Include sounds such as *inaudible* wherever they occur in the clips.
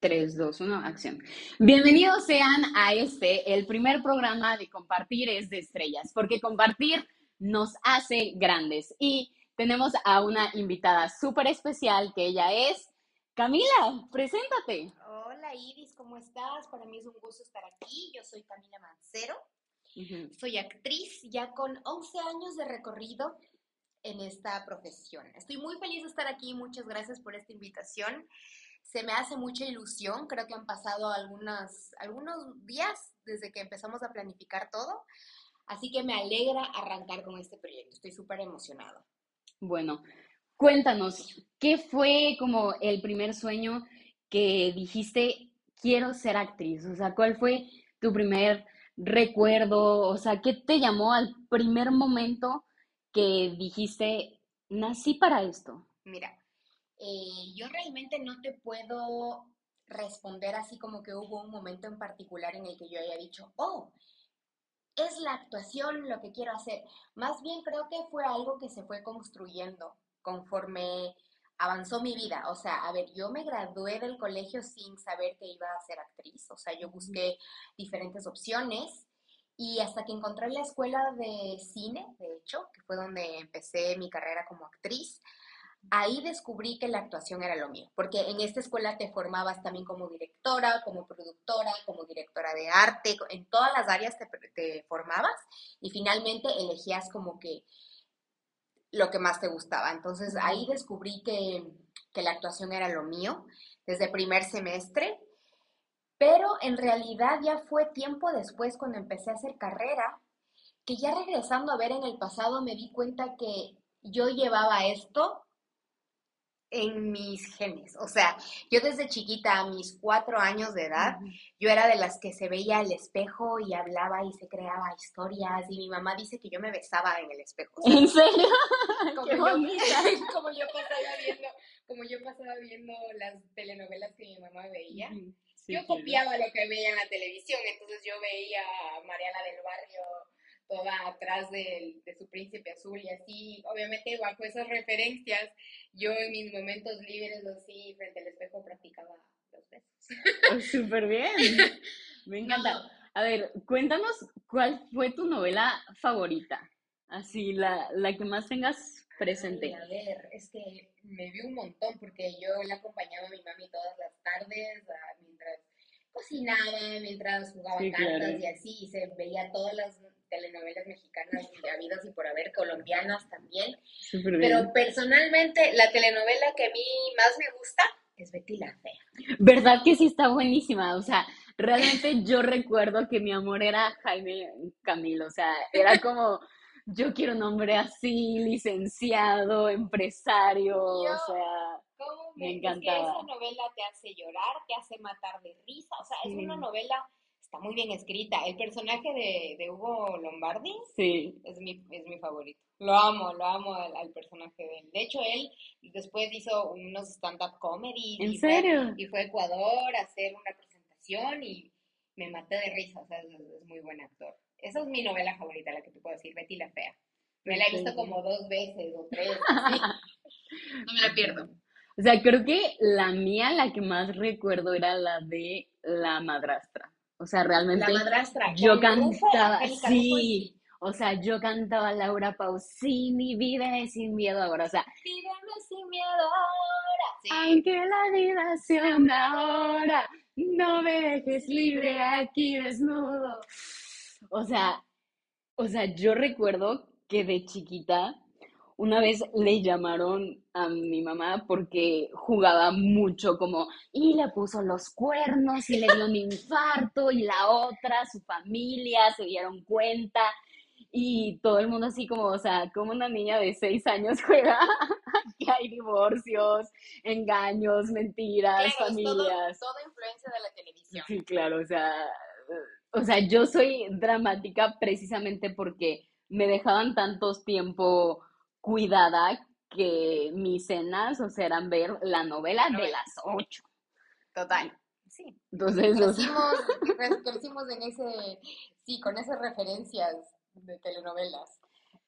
3, 2, 1, acción. Bienvenidos sean a este, el primer programa de Compartir es de Estrellas, porque compartir nos hace grandes. Y tenemos a una invitada súper especial que ella es Camila, preséntate. Hola Iris, ¿cómo estás? Para mí es un gusto estar aquí. Yo soy Camila Mancero. Soy actriz ya con 11 años de recorrido en esta profesión. Estoy muy feliz de estar aquí. Muchas gracias por esta invitación se me hace mucha ilusión. Creo que han pasado algunas, algunos días desde que empezamos a planificar todo. Así que me alegra arrancar con este proyecto. Estoy súper emocionado. Bueno, cuéntanos, ¿qué fue como el primer sueño que dijiste, quiero ser actriz? O sea, ¿cuál fue tu primer recuerdo? O sea, ¿qué te llamó al primer momento que dijiste, nací para esto? Mira, eh, yo realmente no te puedo responder así como que hubo un momento en particular en el que yo haya dicho, oh, es la actuación lo que quiero hacer. Más bien creo que fue algo que se fue construyendo conforme avanzó mi vida. O sea, a ver, yo me gradué del colegio sin saber que iba a ser actriz. O sea, yo busqué diferentes opciones y hasta que encontré la escuela de cine, de hecho, que fue donde empecé mi carrera como actriz, ahí descubrí que la actuación era lo mío, porque en esta escuela te formabas también como directora, como productora, como directora de arte, en todas las áreas te, formabas y finalmente elegías como que lo que más te gustaba. Entonces ahí descubrí que, que la actuación era lo mío desde primer semestre, pero en realidad ya fue tiempo después cuando empecé a hacer carrera, que ya regresando a ver en el pasado me di cuenta que yo llevaba esto en mis genes. O sea, yo desde chiquita, a mis cuatro años de edad, yo era de las que se veía al espejo y hablaba y se creaba historias. Y mi mamá dice que yo me besaba en el espejo. ¿En serio? *laughs* Como, yo, *laughs* como, yo, pasaba viendo, como yo pasaba viendo las telenovelas que mi mamá veía. yo copiaba lo que veía en la televisión, entonces yo veía a Mariana del Barrio toda atrás de, de, su príncipe azul y así, obviamente bajo esas referencias, yo en mis momentos libres así frente al espejo practicaba los besos. Súper bien, *laughs* me encanta. A ver, cuéntanos cuál fue tu novela favorita, así, la, la que más tengas presente. a ver, es que me vi un montón porque yo le acompañaba a mi mami todas las tardes mientras cocinaba, mientras jugaba cartas y así, y se veía todas las telenovelas mexicanas y habidas y por haber, colombianas también. Pero personalmente, la telenovela que a mí más me gusta es Betty la Fea. ¿Verdad que sí está buenísima? O sea, realmente yo recuerdo que mi amor era Jaime Camilo, o sea, era *laughs* como, yo quiero un hombre así, licenciado, empresario, o sea... ¿cómo me, encantaba. Es que esa novela te hace llorar, te hace matar de risa, o sea, es una novela está muy bien escrita. El personaje de, Hugo Lombardi sí. es, mi, es mi favorito. Lo amo, lo amo al, personaje de él. De hecho, él después hizo unos stand-up comedy. ¿En serio? y fue a Ecuador a hacer una presentación y me maté de risa. O sea, es, muy buen actor. Esa es mi novela favorita, la que te puedo decir, Betty la Fea. Me la he visto como dos veces o tres. *laughs* no me la pierdo. O sea, creo que la mía, la que más recuerdo era la de La Madrastra. O sea, realmente. La madrastra. Yo cantaba, sí. O sea, yo cantaba Laura Pausini, vive sin miedo ahora. O sea, vive sin miedo ahora. Sí. Aunque la vida sea una hora, no me dejes libre aquí desnudo. O sea, o sea, yo recuerdo que de chiquita una vez le llamaron a mi mamá porque jugaba mucho como, y le puso los cuernos y le dio un infarto y la otra, su familia, se dieron cuenta y todo el mundo así como, o sea, como una niña de seis años *laughs* juega, que hay divorcios, engaños, mentiras, familias. Todo, influencia de la televisión. Sí, claro, o sea, o sea, yo soy dramática precisamente porque me dejaban tantos tiempo cuidada que mis cenas, o sea, eran ver la novela de las ocho. Total. Sí. Entonces, crecimos, *laughs* en ese, sí, con esas referencias de telenovelas.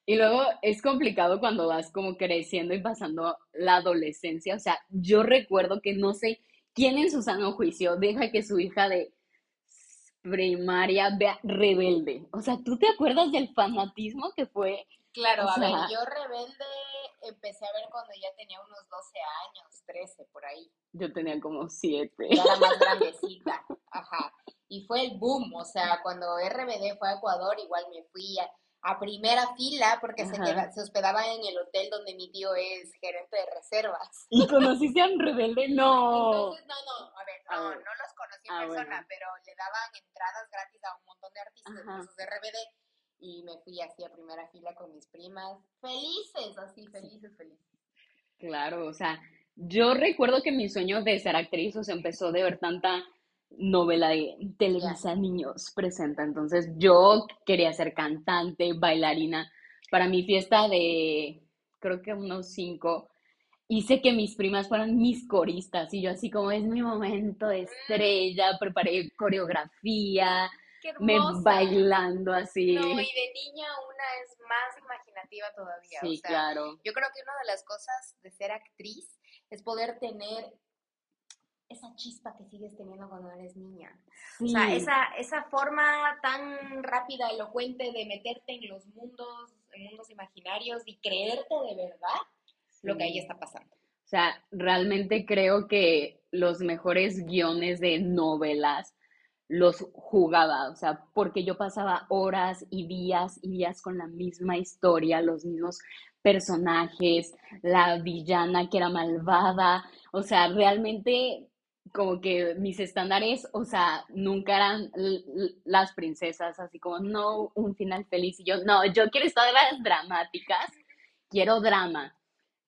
Y luego es complicado cuando vas como creciendo y pasando la adolescencia. O sea, yo recuerdo que no sé ¿quién en su sano juicio deja que su hija de primaria vea rebelde? O sea, ¿tú te acuerdas del fanatismo que fue? Claro, a ver, yo rebelde empecé a ver cuando ya tenía unos 12 años, 13 por ahí. Yo tenía como siete. Ya era más *laughs* grandecita. Ajá. Y fue el boom, o sea, cuando RBD fue a Ecuador, igual me fui a, a primera fila porque se, queda- se hospedaba en el hotel donde mi tío es gerente de reservas. ¿Y conociste a un rebelde? No. Entonces, no, no, a ver, A no, ver. no los conocí en Ah, persona, bueno. pero le daban entradas gratis a un montón de artistas, de RBD, y me fui así a primera fila con mis primas, felices, así, felices, felices. Claro, o sea, yo recuerdo que mi sueño de ser actriz, o sea, empezó de ver tanta novela de Televisa Niños presenta. Entonces, yo quería ser cantante, bailarina. Para mi fiesta de, creo que unos cinco, hice que mis primas fueran mis coristas y yo así como es mi momento de estrella, preparé coreografía, ¡Qué me bailando así. No, y de niña una es más imaginativa todavía, Sí, o sea, claro. yo creo que una de las cosas de ser actriz es poder tener esa chispa que sigues teniendo cuando eres niña. O sea, esa, esa forma tan rápida, elocuente de meterte en los mundos, en mundos imaginarios y creerte de verdad lo que ahí está pasando. O sea, realmente creo que los mejores guiones de novelas los jugaba, o sea, porque yo pasaba horas y días y días con la misma historia, los mismos personajes, la villana que era malvada, o sea, realmente como que mis estándares, o sea, nunca eran las princesas, así como, no, un final feliz, y yo, no, yo quiero historias dramáticas, quiero drama.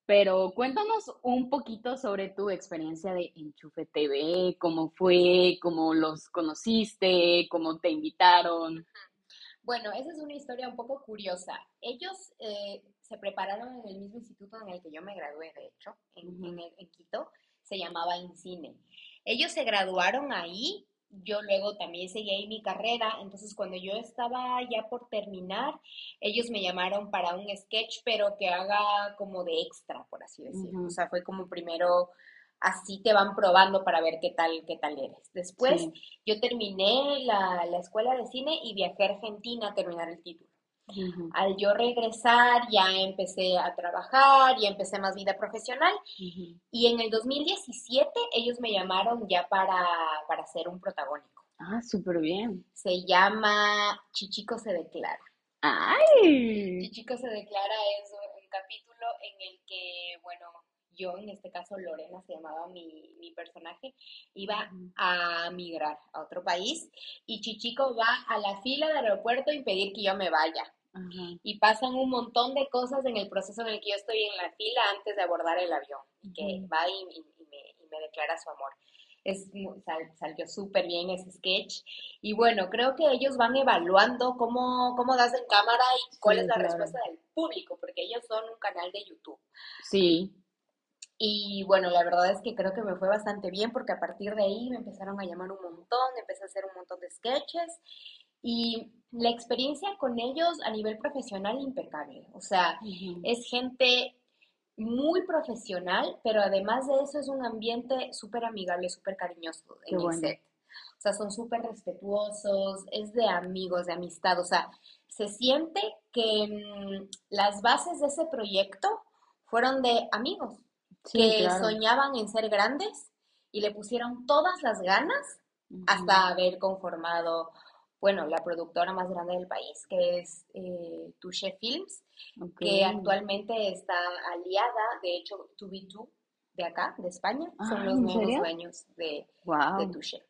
Pero cuéntanos un poquito sobre tu experiencia de Enchufe TV, cómo fue, cómo los conociste, cómo te invitaron. Bueno, esa es una historia un poco curiosa. Ellos eh, se prepararon en el mismo instituto en el que yo me gradué, de hecho, en, en el- en Quito, se llamaba INCINE. Ellos se graduaron ahí, yo luego también seguí ahí mi carrera, entonces cuando yo estaba ya por terminar, ellos me llamaron para un sketch, pero que haga como de extra, por así decirlo. O sea, fue como primero, así te van probando para ver qué tal, qué tal eres. Después Sí. yo terminé la, la escuela de cine y viajé a Argentina a terminar el título. Al yo regresar ya empecé a trabajar, ya empecé más vida profesional y en el 2017 ellos me llamaron ya para, para hacer un protagónico. Ah, súper bien. Se llama Chichico se declara. ¡Ay! Chichico se declara es un capítulo en el que, bueno, yo en este caso Lorena se llamaba mi, mi personaje, iba a migrar a otro país y Chichico va a la fila del aeropuerto a impedir que yo me vaya. Y pasan un montón de cosas en el proceso en el que yo estoy en la fila antes de abordar el avión y que va y, y- y me, y me declara su amor. Es, sal- salió súper bien ese sketch y bueno, creo que ellos van evaluando cómo, cómo das en cámara y cuál Sí, es la claro. respuesta del público, porque ellos son un canal de YouTube. Sí. Y bueno, la verdad es que creo que me fue bastante bien porque a partir de ahí me empezaron a llamar un montón, empecé a hacer un montón de sketches y la experiencia con ellos a nivel profesional impecable. O sea, es gente muy profesional, pero además de eso es un ambiente súper amigable, súper cariñoso en el bueno. set. O sea, son súper respetuosos, es de amigos, de amistad. O sea, se siente que mm, las bases de ese proyecto fueron de amigos Sí, que claro. soñaban en ser grandes y le pusieron todas las ganas hasta haber conformado, bueno, la productora más grande del país, que es eh, Touché Films, que actualmente está aliada, de hecho, 2B2 de acá, de España, Ah, son los ¿en nuevos serio? dueños de, de Wow. Touché.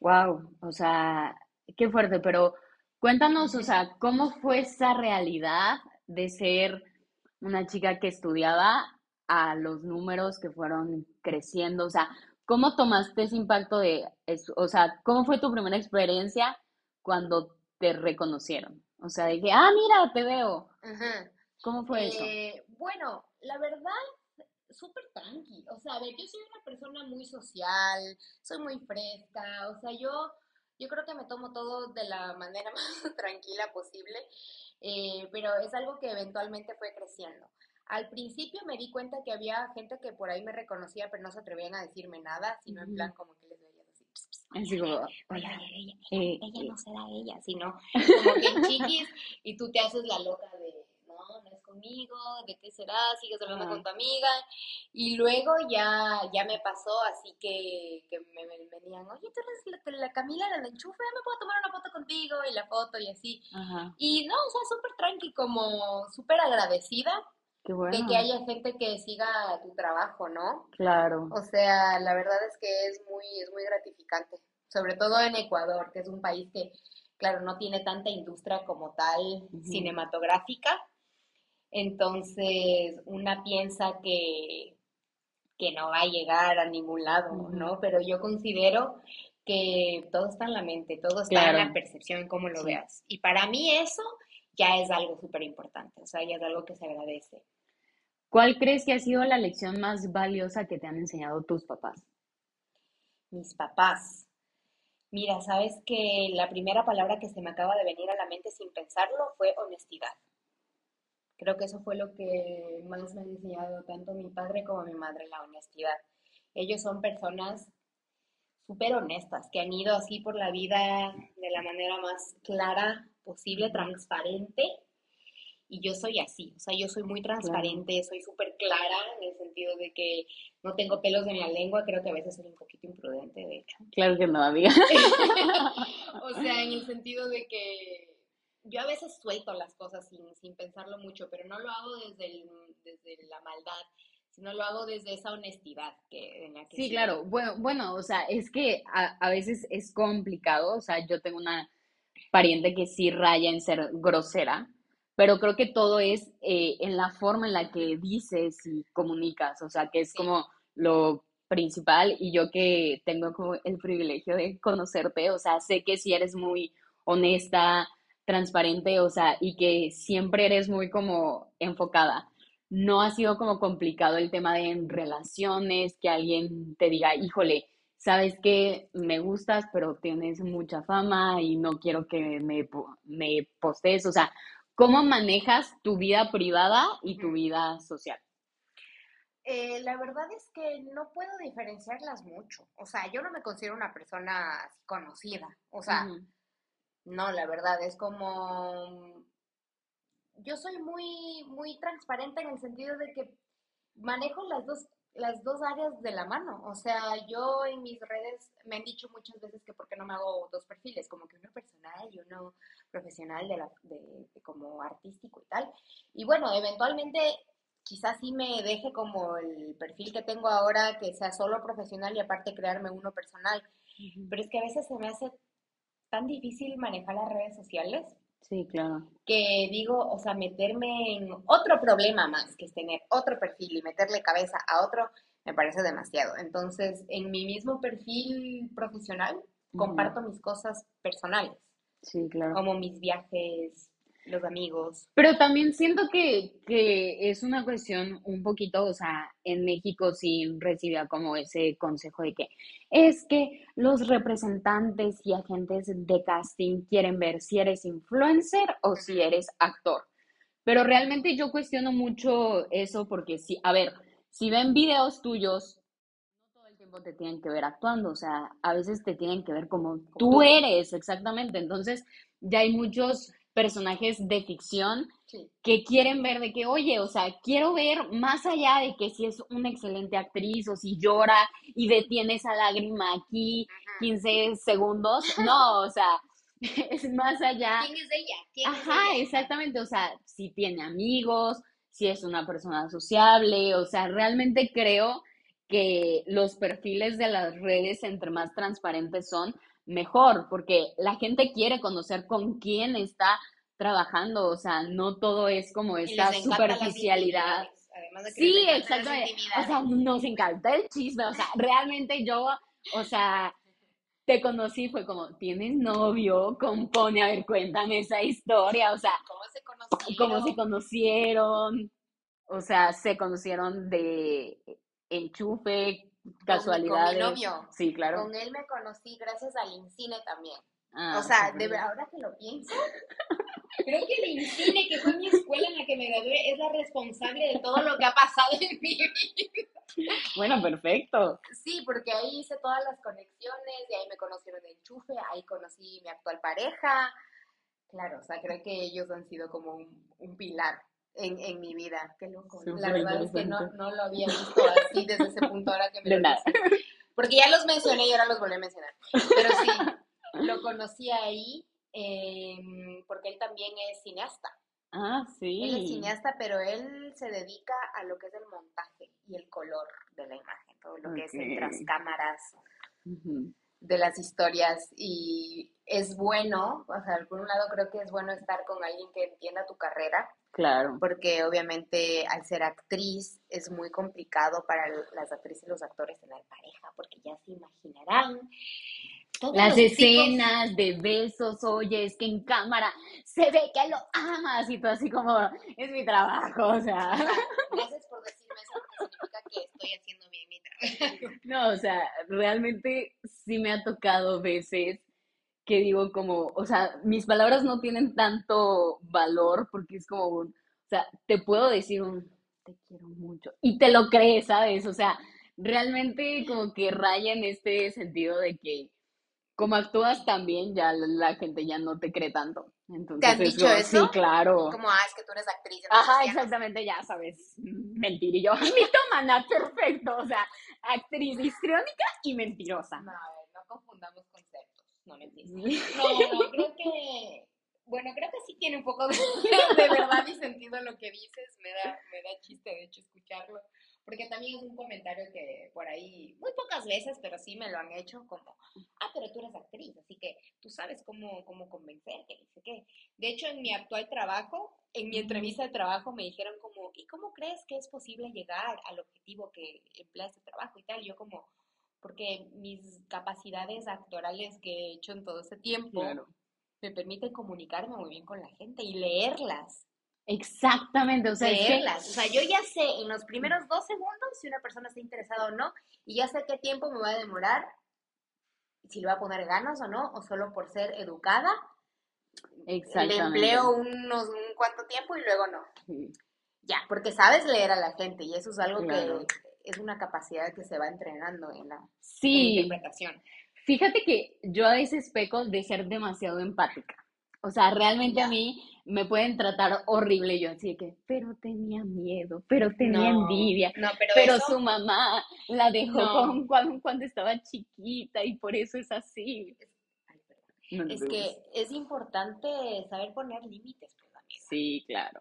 Wow, o sea, qué fuerte, pero cuéntanos, o sea, ¿cómo fue esa realidad de ser una chica que estudiaba a los números que fueron creciendo? O sea, ¿cómo tomaste ese impacto de, eso? o sea, cómo fue tu primera experiencia cuando te reconocieron? O sea, de que, ah, mira, te veo. Ajá. ¿Cómo fue eso? Eh, bueno, la verdad, súper tranqui. O sea, a ver, yo soy una persona muy social, soy muy fresca. O sea, yo, yo creo que me tomo todo de la manera *laughs* más tranquila posible, eh, pero es algo que eventualmente fue creciendo. Al principio me di cuenta que había gente que por ahí me reconocía, pero no se atrevían a decirme nada, sino en plan como que les veía así. "Ps, ps, Así como, oye, hola, ella, eh, ella eh, no será ella, sino como que en chiquis y tú te haces la loca de, no, no es conmigo, ¿de qué será? Sigues hablando con tu amiga. Y luego ya, ya me pasó, así que, que me, me venían, oye, tú eres la, la Camila, la del enchufe, me puedo tomar una foto contigo y la foto y así. Ajá, Y no, o sea, súper tranqui, como súper agradecida qué de bueno. que haya gente que siga tu trabajo, ¿no? Claro. O sea, la verdad es que es muy, es muy gratificante, sobre todo en Ecuador, que es un país que, claro, no tiene tanta industria como tal Ujú. cinematográfica. Entonces, una piensa que, que no va a llegar a ningún lado, Ujú. ¿no? Pero yo considero que todo está en la mente, todo está en Claro. la percepción, en cómo lo Sí. veas. Y para mí eso ya es algo súper importante, o sea, ya es algo que se agradece. ¿Cuál crees que ha sido la lección más valiosa que te han enseñado tus papás? mis papás. Mira, sabes que la primera palabra que se me acaba de venir a la mente sin pensarlo fue honestidad. Creo que eso fue lo que más me han enseñado tanto mi padre como mi madre, la honestidad. Ellos son personas súper honestas, que han ido así por la vida de la manera más clara posible, transparente. Y yo soy así, o sea, yo soy muy transparente, soy súper clara en el sentido de que no tengo pelos en la lengua, creo que a veces soy un poquito imprudente, de hecho. Claro que no, amiga. *laughs* O sea, en el sentido de que yo a veces suelto las cosas sin, sin pensarlo mucho, pero no lo hago desde, el- desde la maldad, sino lo hago desde esa honestidad que, en la que Sí, sí- claro. Bueno, bueno, o sea, es que a, a veces es complicado. O sea, yo tengo una pariente que sí raya en ser grosera, pero creo que todo es eh, en la forma en la que dices y comunicas. O sea, que es Sí. como lo principal. Y yo que tengo como el privilegio de conocerte, o sea, sé que si eres muy honesta, transparente, o sea, y que siempre eres muy como enfocada. No ha sido como complicado el tema de en relaciones, que alguien te diga, híjole, sabes que me gustas, pero tienes mucha fama y no quiero que me, me postees. O sea, ¿cómo manejas tu vida privada y tu vida social? Eh, la verdad es que no puedo diferenciarlas mucho. O sea, yo no me considero una persona conocida. O sea, no, la verdad es como yo soy muy muy transparente en el sentido de que manejo las dos las dos áreas de la mano. O sea, yo en mis redes me han dicho muchas veces que por qué no me hago dos perfiles, como que uno personal y uno profesional de la, de, de como artístico y tal. Y bueno, eventualmente quizás sí me deje como el perfil que tengo ahora, que sea solo profesional y aparte crearme uno personal. Pero es que a veces se me hace tan difícil manejar las redes sociales Sí, claro. que digo, o sea, meterme en otro problema más, que es tener otro perfil y meterle cabeza a otro, me parece demasiado. Entonces, en mi mismo perfil profesional, comparto mis cosas personales, Sí, claro. como mis viajes, los amigos. Pero también siento que, que es una cuestión un poquito, o sea, en México sí recibía como ese consejo de que es que los representantes y agentes de casting quieren ver si eres influencer o si eres actor. Pero realmente yo cuestiono mucho eso porque sí, a ver, si ven videos tuyos, no todo el tiempo te tienen que ver actuando, o sea, a veces te tienen que ver como tú tú. eres, exactamente. Entonces, ya hay muchos personajes de ficción Sí. que quieren ver de que, oye, o sea, quiero ver más allá de que si es una excelente actriz o si llora y detiene esa lágrima aquí 15 segundos. No, o sea, *laughs* es más allá. ¿Quién es ella? ¿Quién es Ajá, ella? exactamente, o sea, si tiene amigos, si es una persona sociable, o sea, realmente creo que los perfiles de las redes, entre más transparentes son, mejor, porque la gente quiere conocer con quién está trabajando, o sea, no todo es como esta superficialidad. además de que Sí, exactamente. O sea, nos encanta el chisme, o sea, realmente yo, o sea, te conocí, fue como, ¿tienes novio? Compone, a ver, cuéntame esa historia, o sea, ¿Cómo se conocieron? cómo se conocieron, o sea, se conocieron de enchufe, casualidades. Con mi novio. Sí, claro. Con él me conocí gracias al Incine también. o sea, de, ahora que lo pienso, *laughs* creo que el INCINE, que fue mi escuela en la que me gradué, es la responsable de todo lo que ha pasado en mi vida. Bueno, perfecto. Sí, porque ahí hice todas las conexiones, y ahí me conocieron de enchufe, ahí conocí mi actual pareja. Claro, o sea, creo que ellos han sido como un, pilar en, en, mi vida. Qué loco. la verdad es que no, no, lo había visto así desde ese punto ahora que me lo Porque ya los mencioné y ahora los volví a mencionar. Pero sí, lo conocí ahí em, porque él también es cineasta. Ah, sí. Él es cineasta, pero él se dedica a lo que es el montaje y el color de la imagen, todo lo que es entre las cámaras de las historias. Y es bueno, o sea, por un lado creo que es bueno estar con alguien que entienda tu carrera. Claro. Porque obviamente al ser actriz es muy complicado para las actrices y los actores tener pareja, porque ya se imaginarán las escenas de besos, oye, es que en cámara se ve que lo amas y todo así como, es mi trabajo, o sea. Gracias por decirme eso porque significa que estoy haciendo bien mi trabajo. *laughs* No, o sea, realmente sí me ha tocado veces que digo como, o sea, mis palabras no tienen tanto valor porque es como un, o sea, te puedo decir un, te quiero mucho y te lo crees, ¿sabes? O sea, realmente como que raya en este sentido de que como actúas también, ya la gente ya no te cree tanto. Entonces, ¿Te han dicho eso? Sí, claro. Como, ah, es que tú eres actriz. Ajá, exactamente, ya sabes. Mentir y yo, *laughs* mitómana, perfecto. O sea, actriz histriónica y mentirosa. No, a ver, no confundamos conceptos. No mentir. No, no, creo que... Bueno, creo que sí tiene un poco de, de verdad y sentido lo que dices. Me da, me da chiste, de hecho, escucharlo porque también es un comentario que por ahí, muy pocas veces, pero sí me lo han hecho como, ah, pero tú eres actriz, así que tú sabes cómo, cómo convencer, que dice que. De hecho, en mi actual trabajo, en mi entrevista de trabajo me dijeron como, ¿y cómo crees que es posible llegar al objetivo que emplea este trabajo y tal? yo como, porque mis capacidades actorales que he hecho en todo ese tiempo me permiten comunicarme muy bien con la gente y leerlas. Exactamente, o sea, o sea, yo ya sé en los primeros dos segundos si una persona está interesada o no, y ya sé qué tiempo me va a demorar, si le va a poner ganas o no, o solo por ser educada. Le empleo unos un cuánto tiempo y luego no. Ya, porque sabes leer a la gente y eso es algo que es una capacidad que se va entrenando en la, sí. interpretación. Fíjate que yo a veces peco de ser demasiado empática. O sea, realmente a mí me pueden tratar horrible. Yo así de que, pero tenía miedo, pero tenía envidia, pero, su mamá la dejó cuando, estaba chiquita y por eso es así. es que es importante saber poner límites. Pues, sí, claro.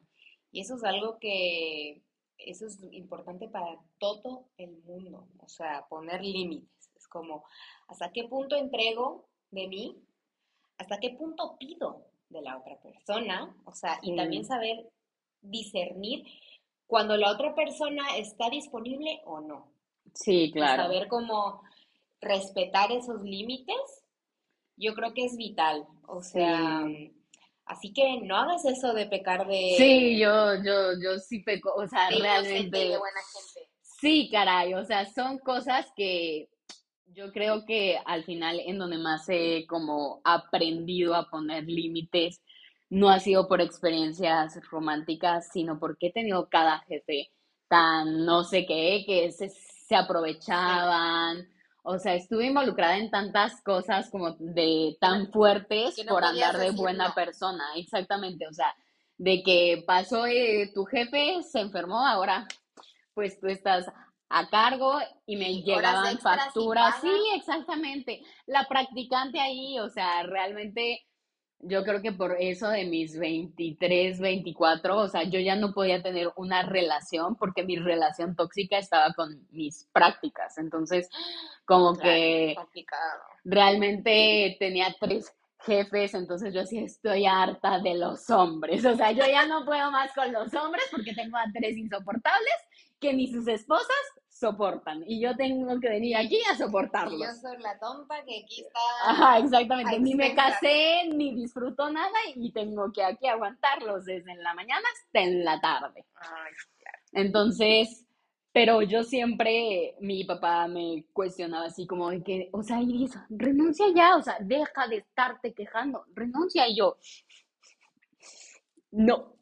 Y eso es algo que, eso es importante para todo el mundo. O sea, poner límites. Es como, ¿hasta qué punto entrego de mí? ¿Hasta qué punto pido? De la otra persona, o sea, y también saber discernir cuando la otra persona está disponible o no. Sí, claro. saber cómo respetar esos límites, yo creo que es vital. O sea, así que no hagas eso de pecar de... Sí, yo, yo, yo sí peco, o sea, realmente... De buena gente. Sí, caray, o sea, son cosas que yo creo que al final en donde más he como aprendido a poner límites no ha sido por experiencias románticas, sino porque he tenido cada jefe tan no sé qué, que se, se aprovechaban. O sea, estuve involucrada en tantas cosas como de tan fuertes por andar de buena persona, exactamente. O sea, de que pasó eh, tu jefe, se enfermó, ahora pues tú estás a cargo y me llegaban facturas. Sí, exactamente. La practicante ahí, o sea, realmente yo creo que por eso de mis 23, 24, o sea, yo ya no podía tener una relación porque mi relación tóxica estaba con mis prácticas. Entonces, como que realmente tenía tres jefes, entonces yo sí estoy harta de los hombres. O sea, yo ya no puedo más con los hombres porque tengo a tres insoportables que ni sus esposas soportan. Y yo tengo que venir aquí a soportarlos. yo soy la tonta que aquí está. Ajá, exactamente. Ni me casé, ni disfruto nada y tengo que aquí aguantarlos desde la mañana hasta en la tarde. Ay, claro. Entonces, Pero yo siempre, mi papá me cuestionaba así como de que, o sea, Iris, renuncia ya, o sea, deja de estarte quejando, renuncia. Y yo, no,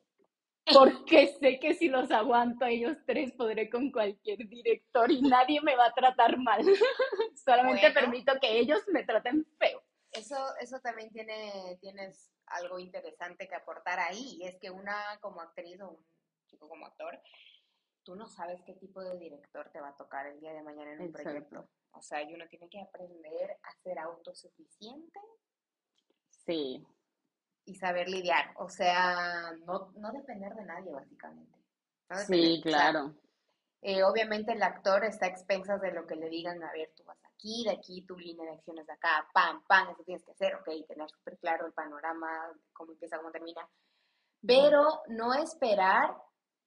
porque sé que si los aguanto a ellos tres podré con cualquier director y nadie me va a tratar mal. *laughs* Solamente Bueno. permito que ellos me traten feo. Eso, eso también tiene, tienes algo interesante que aportar ahí, y es que una como actriz o un chico como actor, tú no sabes qué tipo de director te va a tocar el día de mañana en un Exacto. proyecto. O sea, y uno tiene que aprender a ser autosuficiente Sí, y saber lidiar. O sea, no, no depender de nadie, básicamente. No sí, depender, o sea, claro. eh, obviamente el actor está a expensas de lo que le digan, a ver, tú vas aquí, de aquí, tu línea de acciones de acá, pam, pam, eso tienes que hacer, ok, tener súper claro el panorama, cómo empieza, cómo termina, pero no esperar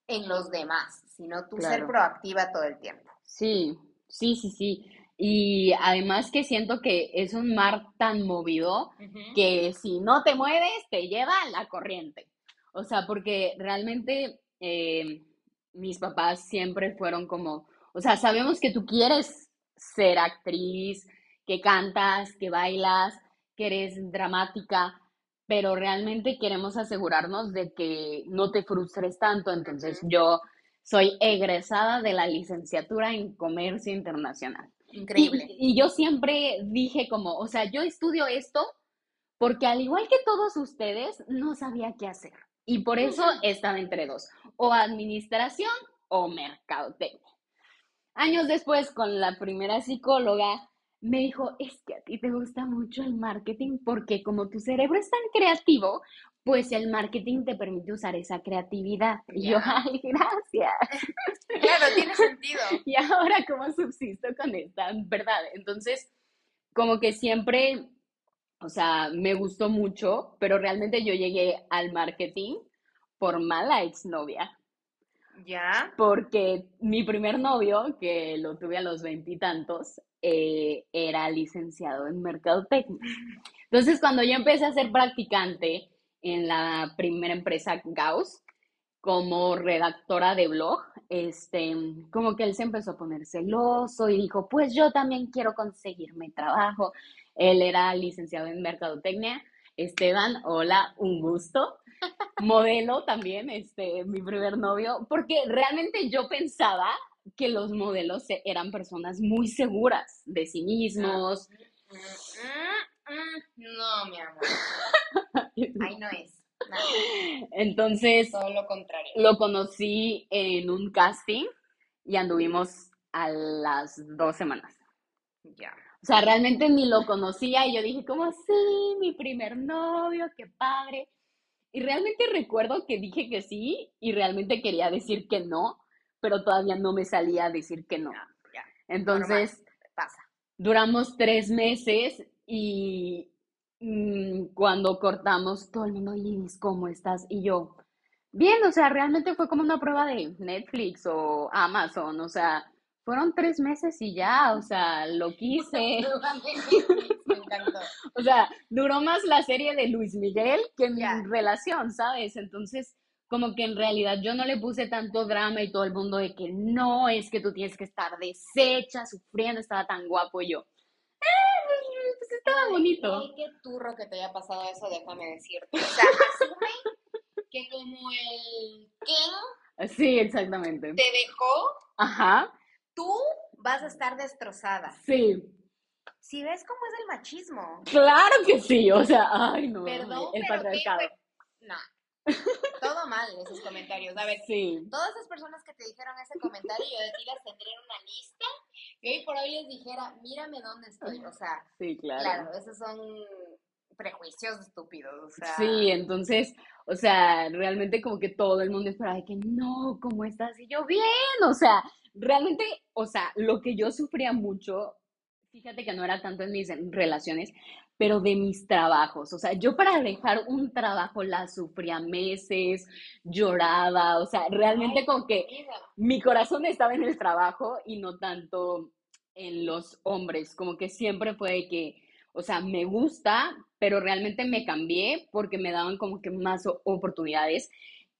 en los demás, sino tú ser proactiva todo el tiempo. Sí, sí, sí, sí. Y además que siento que es un mar tan movido que si no te mueves, te lleva la corriente. O sea, porque realmente eh, mis papás siempre fueron como, o sea, sabemos que tú quieres ser actriz, que cantas, que bailas, que eres dramática, pero realmente queremos asegurarnos de que no te frustres tanto. Entonces, yo soy egresada de la licenciatura en Comercio Internacional. Increíble. Y, y yo siempre dije como, o sea, yo estudio esto porque al igual que todos ustedes, no sabía qué hacer. Y por eso estaba entre dos, o administración o mercadotecnia. Años después, con la primera psicóloga, me dijo, es que a ti te gusta mucho el marketing porque como tu cerebro es tan creativo, pues el marketing te permite usar esa creatividad. Y yo, ay, gracias. *laughs* Claro, tiene sentido. *laughs* Y ahora, ¿cómo subsisto con esta verdad? Entonces, como que siempre, o sea, me gustó mucho, pero realmente yo llegué al marketing por mala exnovia, Ya. porque mi primer novio, que lo tuve a los veintitantos, eh, era licenciado en mercadotecnia. Entonces, cuando yo empecé a ser practicante en la primera empresa Gauss, como redactora de blog, este, como que él se empezó a poner celoso y dijo, pues yo también quiero conseguirme trabajo. Él era licenciado en mercadotecnia. Esteban, hola, un gusto. Modelo también, este, mi primer novio, porque realmente yo pensaba que los modelos eran personas muy seguras de sí mismos. No, mi amor. *laughs* Ahí no es. No, Entonces, todo lo contrario. Lo conocí en un casting y anduvimos a las dos semanas. Ya. O sea, realmente ni lo conocía y yo dije como, sí, mi primer novio, qué padre. Y realmente recuerdo que dije que sí y realmente quería decir que no, pero todavía no me salía a decir que no. Ya, ya. Entonces, Pasa. duramos tres meses y mm, cuando cortamos, todo el mundo, Iris, ¿cómo estás? Y yo, bien, o sea, realmente fue como una prueba de Netflix o Amazon, o sea, fueron tres meses y ya, o sea, lo *laughs* quise. *laughs* Me encantó. O sea, duró más la serie de Luis Miguel que mi relación, ¿sabes? Entonces, como que en realidad yo no le puse tanto drama y todo el mundo de que no, es que tú tienes que estar deshecha, sufriendo, estaba tan guapo yo. "Eh, pues estaba bonito. Ay, qué turro que te haya pasado eso, déjame decirte. *laughs* O sea, asume que como el Ken Sí, exactamente. te dejó, Ajá, tú vas a estar destrozada. sí, Si ves cómo es el machismo. claro que sí, o sea, ay no, Perdón, el pero patriarcado. No. Todo mal esos comentarios. A ver, Sí, todas esas personas que te dijeron ese comentario, yo de ti las tendría en una lista y hoy por hoy les dijera, mírame dónde estoy. O sea, sí, claro. claro, esos son prejuicios estúpidos. O sea, Sí, entonces, o sea, realmente como que todo el mundo esperaba de que no, ¿cómo estás? Y yo, bien, o sea, realmente, o sea, lo que yo sufría mucho, fíjate que no era tanto en mis relaciones, pero de mis trabajos, o sea, yo para dejar un trabajo la sufría meses, lloraba, o sea, realmente Ay, como que mi corazón estaba en el trabajo y no tanto en los hombres, como que siempre fue de que, o sea, me gusta, pero realmente me cambié porque me daban como que más oportunidades.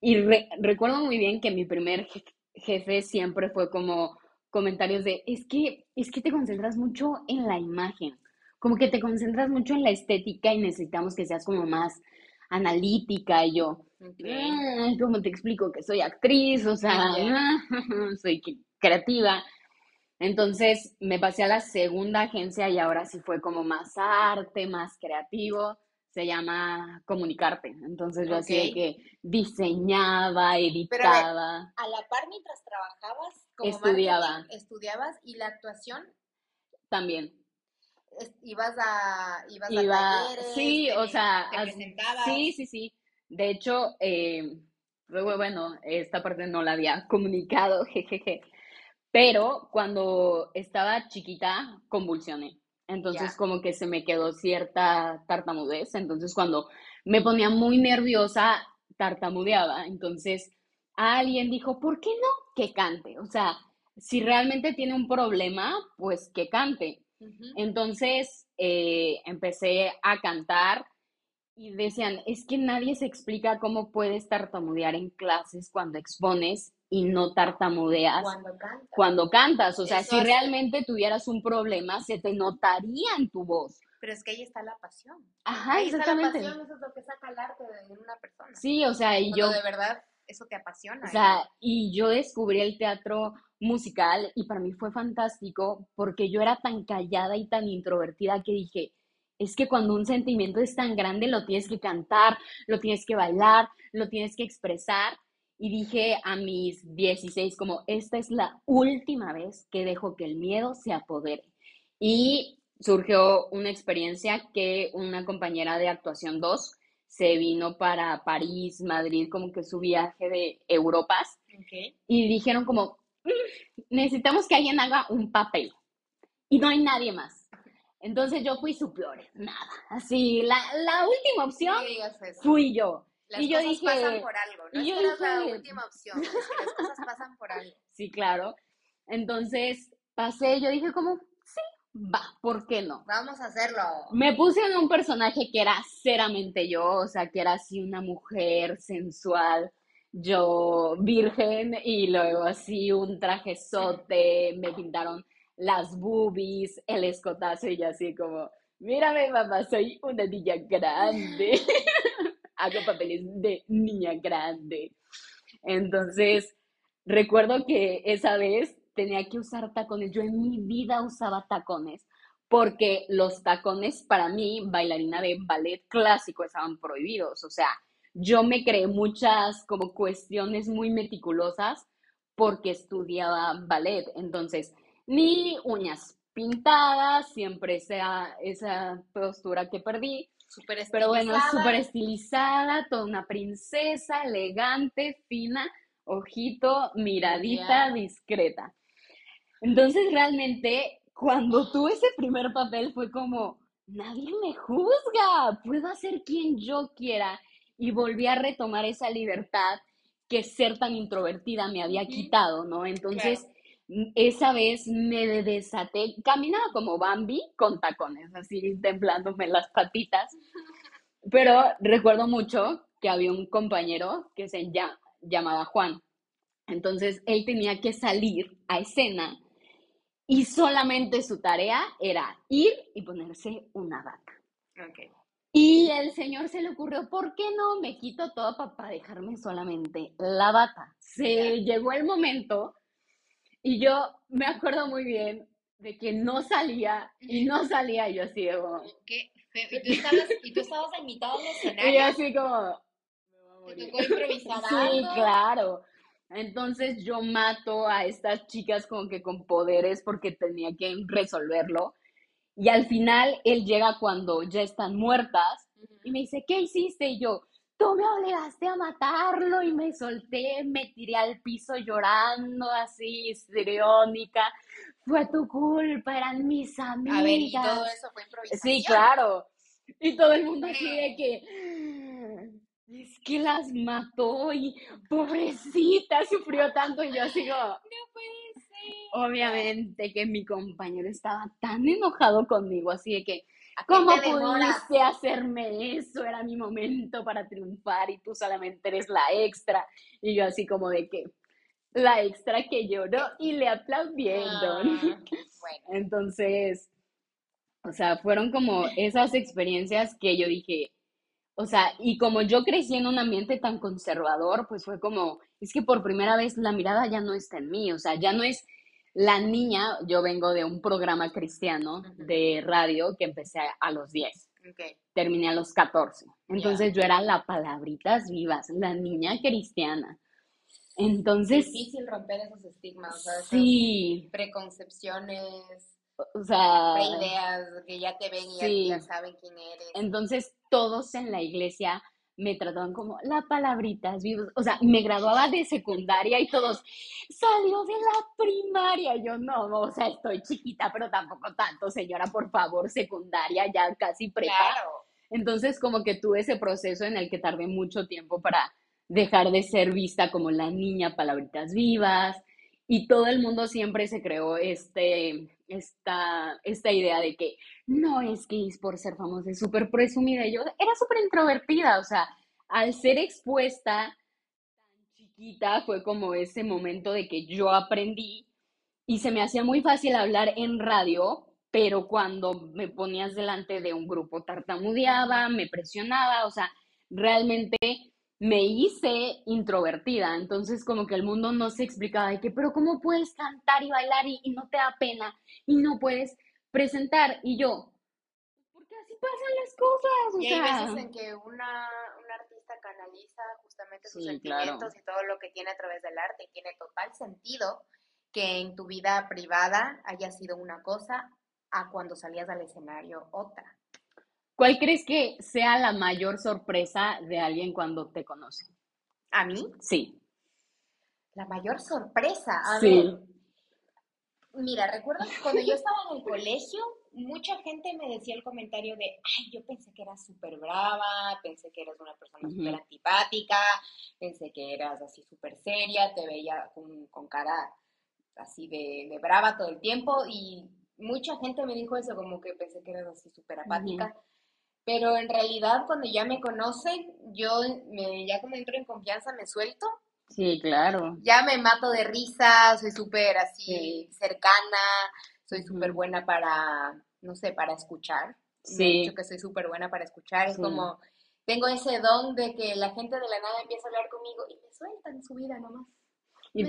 Y re- recuerdo muy bien que mi primer je- jefe siempre fue como comentarios de, es que, es que te concentras mucho en la imagen, como que te concentras mucho en la estética y necesitamos que seas como más analítica y yo. "Mm, ¿cómo te explico que soy actriz? O sea, *laughs* *laughs* soy creativa. Entonces me pasé a la segunda agencia y ahora sí fue como más arte, más creativo. Se llama Comunicarte. Entonces yo así de que diseñaba, Pero a ver, editaba, a la par mientras trabajabas como estudiaba estudiabas y la actuación, también. Ibas a, ibas a talleres, sí, te, o sea, te as- presentabas. sí, sí, sí. De hecho, eh, luego, bueno, esta parte no la había *laughs* comunicado, jejeje. Pero cuando estaba chiquita, convulsioné. Entonces, como que se me quedó cierta tartamudez. Entonces, cuando me ponía muy nerviosa, tartamudeaba. Entonces, alguien dijo, ¿por qué no que cante? O sea, si realmente tiene un problema, pues que cante. Entonces eh, empecé a cantar y decían, es que nadie se explica cómo puedes tartamudear en clases cuando expones y no tartamudeas Cuando cantas. cuando cantas. O sea, Eso si realmente tuvieras un problema, se te notaría en tu voz. Pero es que ahí está la pasión. Ajá, ahí está la exactamente. pasión, eso es lo que saca el arte de una persona. Sí, o sea, y yo de verdad eso te apasiona. O sea, y yo descubrí el teatro musical y para mí fue fantástico porque yo era tan callada y tan introvertida que dije, es que cuando un sentimiento es tan grande lo tienes que cantar, lo tienes que bailar, lo tienes que expresar. Y dije a mis 16 como, esta es la última vez que dejo que el miedo se apodere. Y surgió una experiencia que una compañera de actuación 2 se vino para París, Madrid, como que su viaje de Europas Ok. y dijeron como, "Mm, necesitamos que alguien haga un papel y no hay nadie más. Entonces yo fui su peor, nada, así, la, la última opción fui yo. Las y yo cosas dije, pasan por algo, no y yo eres la dije- última opción, es que las cosas pasan por algo. *laughs* sí, claro. Entonces pasé, yo dije como, sí, va, ¿por qué no? Vamos a hacerlo. Me puse en un personaje que era ceramente yo, o sea, que era así una mujer sensual, yo virgen y luego así un trajezote, me pintaron las boobies, el escotazo y así como, mírame mamá, soy una niña grande, *laughs* hago papeles de niña grande. Entonces, recuerdo que esa vez tenía que usar tacones, yo en mi vida usaba tacones porque los tacones para mí, bailarina de ballet clásico, estaban prohibidos. O sea, yo me creé muchas como cuestiones muy meticulosas porque estudiaba ballet. Entonces, ni uñas pintadas, siempre esa, esa postura que perdí. Súper Pero bueno, súper estilizada, toda una princesa, elegante, fina, ojito, miradita, discreta. Entonces realmente cuando tuve ese primer papel fue como, nadie me juzga, puedo hacer quien yo quiera. Y volví a retomar esa libertad que ser tan introvertida me había quitado, ¿no? Entonces, m- esa vez me desaté, caminaba como Bambi con tacones, así templándome las patitas. Pero recuerdo mucho que había un compañero que se lla- llamaba Juan. Entonces él tenía que salir a escena y solamente su tarea era ir y ponerse una bata. Ok. Y el señor se le ocurrió, ¿por qué no me quito todo para dejarme solamente la bata? Se llegó el momento y yo me acuerdo muy bien de que no salía y no salía y yo así de como, Qué feo. ¿Y tú estabas, y tú estabas a mitad del *laughs* y yo escenario? así como, ¿Te tocó improvisar Sí, claro. Entonces yo mato a estas chicas como que con poderes porque tenía que resolverlo. Y al final él llega cuando ya están muertas y me dice, ¿qué hiciste? Y yo, tú me obligaste a matarlo y me solté, me tiré al piso llorando así, histriónica. Fue tu culpa, eran mis amigas. A ver, y todo eso fue improvisación. Sí, claro. Y todo el mundo así de que "Ah, es que las mató y pobrecita sufrió tanto y yo como, No puede ser. Obviamente que mi compañero estaba tan enojado conmigo, así de que, ¿A qué ¿cómo pudiste hacerme eso? Era mi momento para triunfar y tú solamente eres la extra. Y yo así como de que, la extra que lloró y le aplaudieron. Ah, bueno, Entonces, o sea, fueron como esas experiencias que yo dije, o sea, y como yo crecí en un ambiente tan conservador, pues fue como, es que por primera vez la mirada ya no está en mí, o sea, ya no es la niña, yo vengo de un programa cristiano de radio que empecé a, los 10, ok. terminé a los 14. Entonces yo era la palabritas vivas, la niña cristiana. Entonces, Difícil romper esos estigmas, o sea, esas sí, preconcepciones, o sea, preideas que ya te ven y ya, saben quién eres. Entonces todos en la iglesia me trataban como la palabritas vivas. O sea, me graduaba de secundaria y todos salió de la primaria. Yo no, o sea, estoy chiquita, pero tampoco tanto, señora, por favor, secundaria, ya casi prepa. Claro. Entonces, como que tuve ese proceso en el que tardé mucho tiempo para dejar de ser vista como la niña palabritas vivas y todo el mundo siempre se creó este, esta, esta idea de que no es que es por ser famosa, es súper presumida. Yo era súper introvertida, o sea, al ser expuesta chiquita fue como ese momento de que yo aprendí y se me hacía muy fácil hablar en radio, pero cuando me ponías delante de un grupo tartamudeaba, me presionaba, o sea, realmente me hice introvertida, entonces como que el mundo no se explicaba de que, pero ¿cómo puedes cantar y bailar y, y no te da pena y no puedes presentar? Y yo, porque así pasan las cosas, o Y hay sea, veces en que una, un artista canaliza justamente sus Sí, claro. sentimientos y todo lo que tiene a través del arte y tiene total sentido que en tu vida privada haya sido una cosa a cuando salías al escenario otra. ¿Cuál crees que sea la mayor sorpresa de alguien cuando te conoce? A mí, Sí, la mayor sorpresa. A Sí. ver, mira, recuerdo que cuando yo estaba en el colegio, mucha gente me decía el comentario de, ay, yo pensé que eras súper brava, pensé que eras una persona súper antipática, pensé que eras así súper seria, te veía con, con cara así de, de brava todo el tiempo y mucha gente me dijo eso, como que pensé que eras así súper apática. Pero en realidad, cuando ya me conocen, yo me, ya cuando entro en confianza me suelto sí, claro. ya me mato de risa, soy súper así Sí. cercana, soy súper buena para, no sé, para escuchar. Me Sí. dicho que soy súper buena para escuchar. Es Sí. como, tengo ese don de que la gente de la nada empieza a hablar conmigo y me sueltan su vida nomás. Y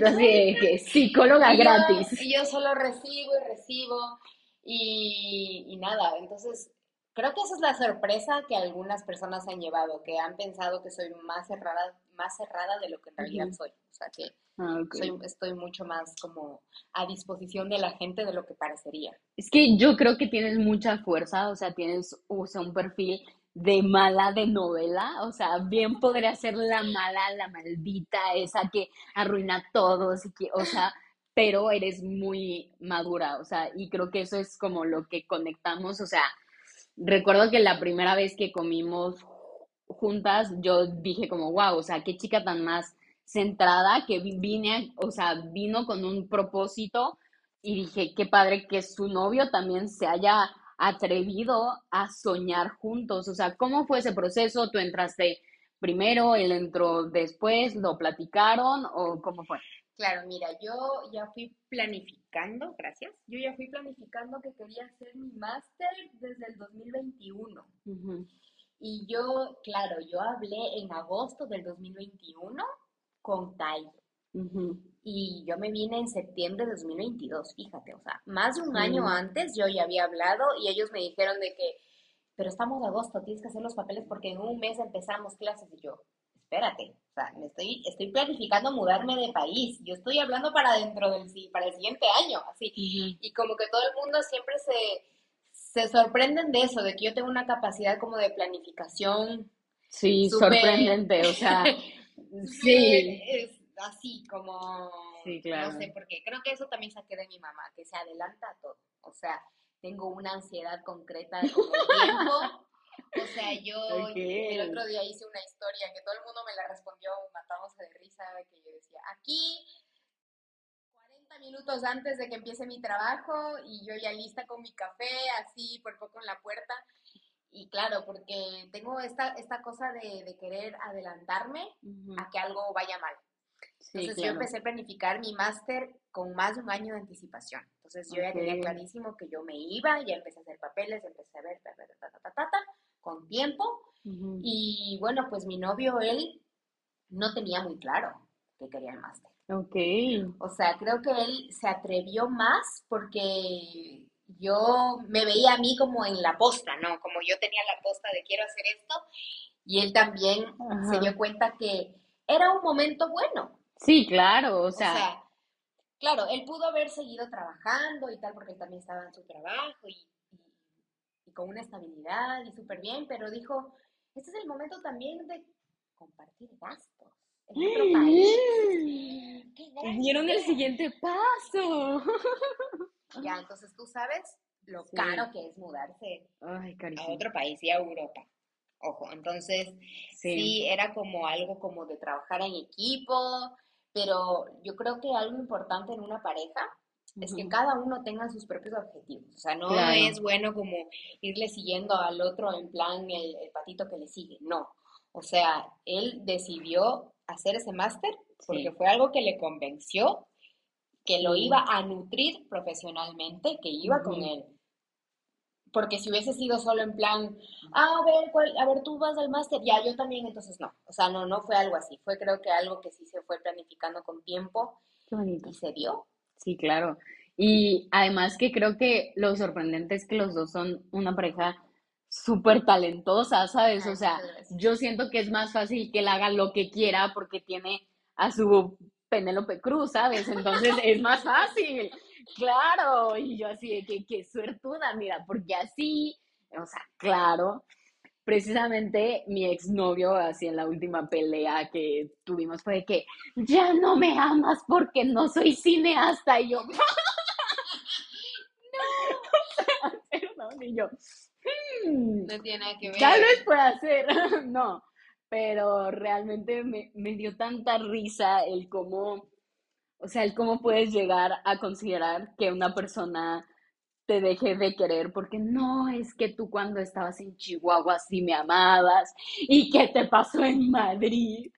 que psicóloga Y yo- gratis. Y yo solo recibo y recibo y, y nada, entonces creo que esa es la sorpresa que algunas personas han llevado, que han pensado que soy más cerrada, más cerrada de lo que en realidad Ujú. soy. O sea, que Ah, ok. soy, estoy mucho más como a disposición de la gente de lo que parecería. Es que yo creo que tienes mucha fuerza, o sea, tienes o sea, un perfil de mala de novela, o sea, bien podría ser la mala, la maldita, esa que arruina a todos, y que, o sea, pero eres muy madura, o sea, y creo que eso es como lo que conectamos, o sea, recuerdo que la primera vez que comimos juntas, yo dije como, wow, o sea, qué chica tan más centrada que vi- vine, o sea, vino con un propósito y dije, qué padre que su novio también se haya atrevido a soñar juntos. O sea, ¿cómo fue ese proceso? ¿Tú entraste primero, él entró después, lo platicaron o cómo fue? Claro, mira, yo ya fui planificando, gracias, yo ya fui planificando que quería hacer mi máster desde el 2021. Ujú, Y yo, claro, yo hablé en agosto del 2021 con Tai. Y yo me vine en septiembre de 2022, fíjate, o sea, más de un año antes yo ya había hablado y ellos me dijeron de que, pero estamos en agosto, tienes que hacer los papeles porque en un mes empezamos clases y yo, espérate, o sea, me estoy, estoy planificando mudarme de país, yo estoy hablando para dentro del, para el siguiente año, así, y como que todo el mundo siempre se, se sorprenden de eso, de que yo tengo una capacidad como de planificación Sí, sorprendente, o sea, *laughs* sí, es así como, Sí, claro. no sé, porque creo que eso también saqué de mi mamá, que se adelanta a todo. O sea, tengo una ansiedad concreta con el tiempo. *laughs* O sea, yo Ok. el otro día hice una historia que todo el mundo me la respondió matándose de risa, que yo decía, aquí 40 minutos antes de que empiece mi trabajo y yo ya lista con mi café, así por poco en la puerta. Y claro, porque tengo esta, esta cosa de, de querer adelantarme Ujú. a que algo vaya mal. Sí, Entonces yo claro. empecé a planificar mi máster con más de un año de anticipación. Entonces yo ya tenía clarísimo que yo me iba, ya empecé a hacer papeles, empecé a ver, ta, ta, ta, ta, ta, ta, ta, con tiempo. Y bueno, pues mi novio, él no tenía muy claro que quería el máster. Ok. O sea, creo que él se atrevió más porque yo me veía a mí como en la posta, ¿no? Como yo tenía la posta de quiero hacer esto. Y él también se dio cuenta que era un momento bueno. Sí, claro, o O sea, claro, él pudo haber seguido trabajando y tal, porque él también estaba en su trabajo y con una estabilidad y súper bien, pero dijo, este es el momento también de compartir gastos en otro país. ¡Qué gran dieron el siguiente paso. *laughs* Ya, entonces tú sabes lo Sí. caro que es mudarse Ay, a otro país y a Europa. Ojo, entonces Sí. sí, era como algo como de trabajar en equipo, pero yo creo que algo importante en una pareja es que cada uno tenga sus propios objetivos. O sea, no Claro. es bueno como irle siguiendo al otro en plan el, el patito que le sigue. No. O sea, él decidió hacer ese máster porque Sí. fue algo que le convenció, que lo iba a nutrir profesionalmente, que iba con él. Porque si hubiese sido solo en plan, ah, a ver, ¿cuál- a ver, tú vas al máster, ya, yo también, entonces no. O sea, no, no fue algo así. Fue creo que algo que sí se fue planificando con tiempo Qué bonito. y se dio. Sí, claro. Y además que creo que lo sorprendente es que los dos son una pareja súper talentosa, ¿sabes? O sea, yo siento que es más fácil que él haga lo que quiera porque tiene a su Penélope Cruz, ¿sabes? Entonces *laughs* es más fácil. Claro. Y yo así de que, qué suertuda, mira, porque así, o sea, claro. Precisamente mi exnovio, así en la última pelea que tuvimos, fue de que ya no me amas porque no soy cineasta. Y yo, *laughs* no, *laughs* *laughs* perdón. Y yo, "Hmm, No tiene nada que ver. tal vez pueda ser, no, pero realmente me, me dio tanta risa el cómo, o sea, el cómo puedes llegar a considerar que una persona te deje de querer porque no es que tú cuando estabas en Chihuahua sí me amabas y qué te pasó en Madrid,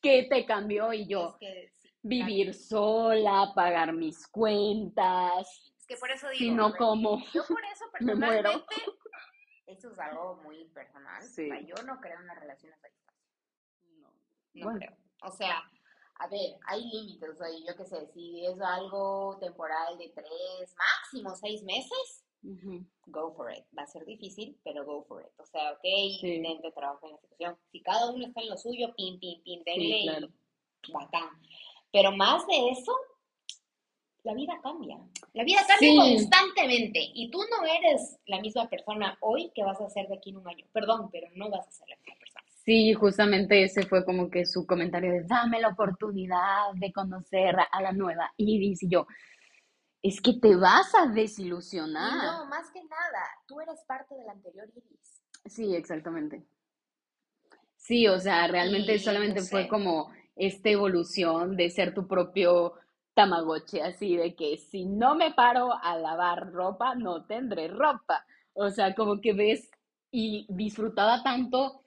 qué te cambió y yo Es que, sí, vivir sola, pagar mis cuentas, es que por eso digo, si no a ver, como yo por eso *laughs* me muero. personalmente, *laughs* eso es algo muy personal. Sí. O sea, yo no creo en las relaciones a distancia. No. No Bueno. creo. O sea, a ver, hay límites. O sea, yo qué sé, si es algo temporal de tres, máximo seis meses, go for it. Va a ser difícil, pero go for it. O sea, ok, intente trabajar en la situación. Si cada uno está en lo suyo, pim, pim, pim, denle y claro. bacán. Pero más de eso, la vida cambia. La vida cambia Sí. constantemente. Y tú no eres la misma persona hoy que vas a ser de aquí en un año. Perdón, pero no vas a ser la misma persona. Sí, justamente ese fue como que su comentario de dame la oportunidad de conocer a la nueva Iris y yo, es que te vas a Y desilusionar. no, más que nada, tú eres parte del anterior Iris. Sí, exactamente. Sí, o sea, realmente solamente no fue como esta evolución de ser tu propio Tamagotchi, así de que si no me paro a lavar ropa, no tendré ropa. O sea, como que ves y disfrutaba tanto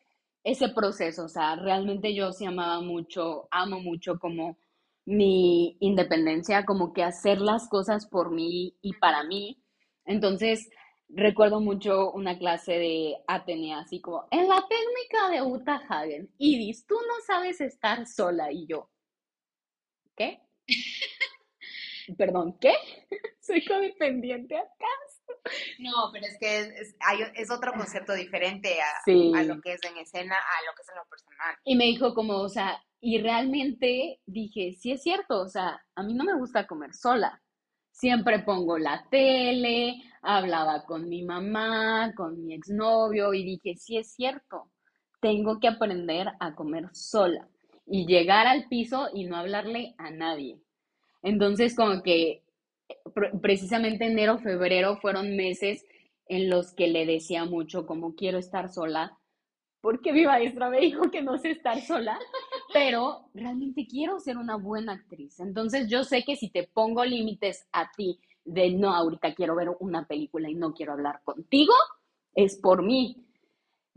ese proceso, o sea, realmente yo sí amaba mucho, amo mucho como mi independencia, como que hacer las cosas por mí y para mí. Entonces, recuerdo mucho una clase de Atenea, así como, en la técnica de Uta Hagen, Iris, tú no sabes estar sola y yo. ¿Qué? *laughs* Perdón, ¿qué? Soy codependiente acá. No, pero es que es, es- hay- es otro concepto diferente a, Sí. a lo que es en escena, a lo que es en lo personal. Y me dijo como, o sea, y realmente dije, sí es cierto, o sea, a mí no me gusta comer sola. Siempre pongo la tele, hablaba con mi mamá, con mi exnovio y dije, sí es cierto, tengo que aprender a comer sola y llegar al piso y no hablarle a nadie. Entonces, como que precisamente enero, febrero fueron meses en los que le decía mucho como quiero estar sola, porque mi maestra me dijo que no sé estar sola, pero realmente quiero ser una buena actriz. Entonces yo sé que si te pongo límites a ti de no, ahorita quiero ver una película y no quiero hablar contigo, es por mí.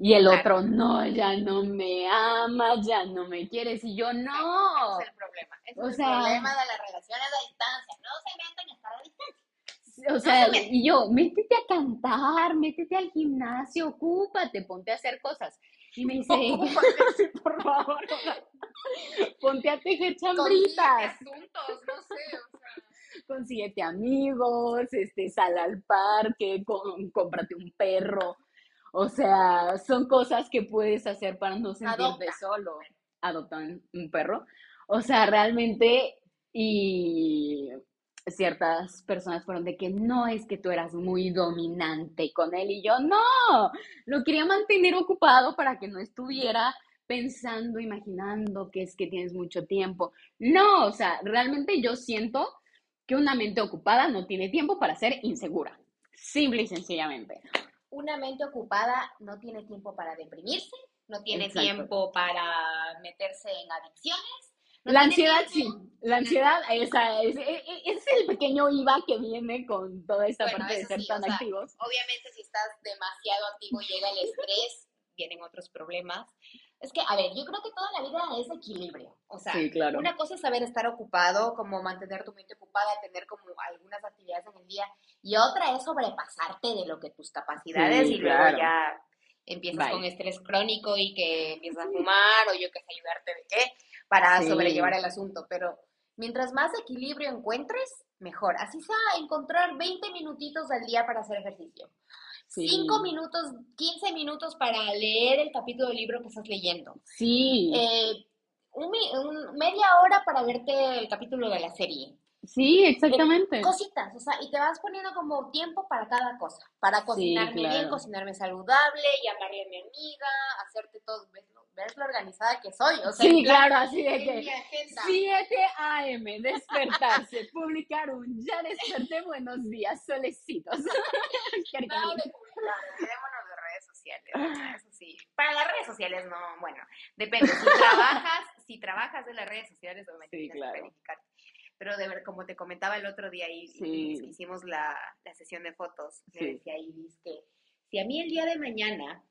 Y el otro, no, ya no me amas, ya no me quieres. Y yo, no. Ese es el problema. Ese O es sea- el problema de las relaciones a distancia. No se metan a estar a distancia. O sea, se y yo, métete a cantar, métete al gimnasio, ocúpate, ponte a hacer cosas. Y me dice, sí, *laughs* por favor, o sea, ponte a tejer chambritas, asuntos, no sé, o sea. consíguete amigos, este, sal al parque, con- cómprate un perro. O sea, son cosas que puedes hacer para no sentirte Adopta. solo. Adopta un, un perro. O sea, realmente, y ciertas personas fueron de que no es que tú eras muy dominante con él y yo no, lo quería mantener ocupado para que no estuviera pensando, imaginando que es que tienes mucho tiempo. No, o sea, realmente yo siento que una mente ocupada no tiene tiempo para ser insegura. Simple y sencillamente. Una mente ocupada no tiene tiempo para deprimirse, no tiene Exacto. tiempo para meterse en adicciones. no La ansiedad sí, tiempo- la ansiedad esa es, es, es el pequeño IVA que viene con toda esta Bueno, parte de ser sí, tan o sea, activos. Obviamente, si estás demasiado activo, llega el estrés, vienen otros problemas. Es que, a ver, yo creo que toda la vida es equilibrio. O sea, Sí, claro. una cosa es saber estar ocupado, como mantener tu mente ocupada, tener como algunas actividades en el día, y otra es sobrepasarte de lo que tus capacidades Sí, y luego ya empiezas Bye. con estrés crónico y que empiezas a fumar o yo que sé, ayudarte de qué, para Sí. sobrellevar el asunto. Pero mientras más equilibrio encuentres, mejor. Así sea encontrar 20 minutitos al día para hacer ejercicio. Sí. 5 minutos, 15 minutos para leer el capítulo del libro que estás leyendo. Sí, Eh, un un- media hora para verte el capítulo de la serie. Sí, exactamente. Cositas, o sea, y te vas poniendo como tiempo para cada cosa. Para cocinarme bien, claro. cocinarme saludable, llamarle a mi amiga, hacerte todo. ¿Ves lo, ves lo organizada que soy? O sea, Sí, plan, claro, así de que agenda. 7 a.m. despertarse, *laughs* publicar un ya desperté, buenos días, solecitos. *laughs* De redes sociales. Eso sí. Para las redes sociales no, bueno, depende. Si trabajas, si trabajas en las redes sociales, obviamente Sí, tienes claro. que verificarte. Pero de ver, como te comentaba el otro día y, Sí. hicimos la, la sesión de fotos, me Sí. decía Iris que si a mí el día de mañana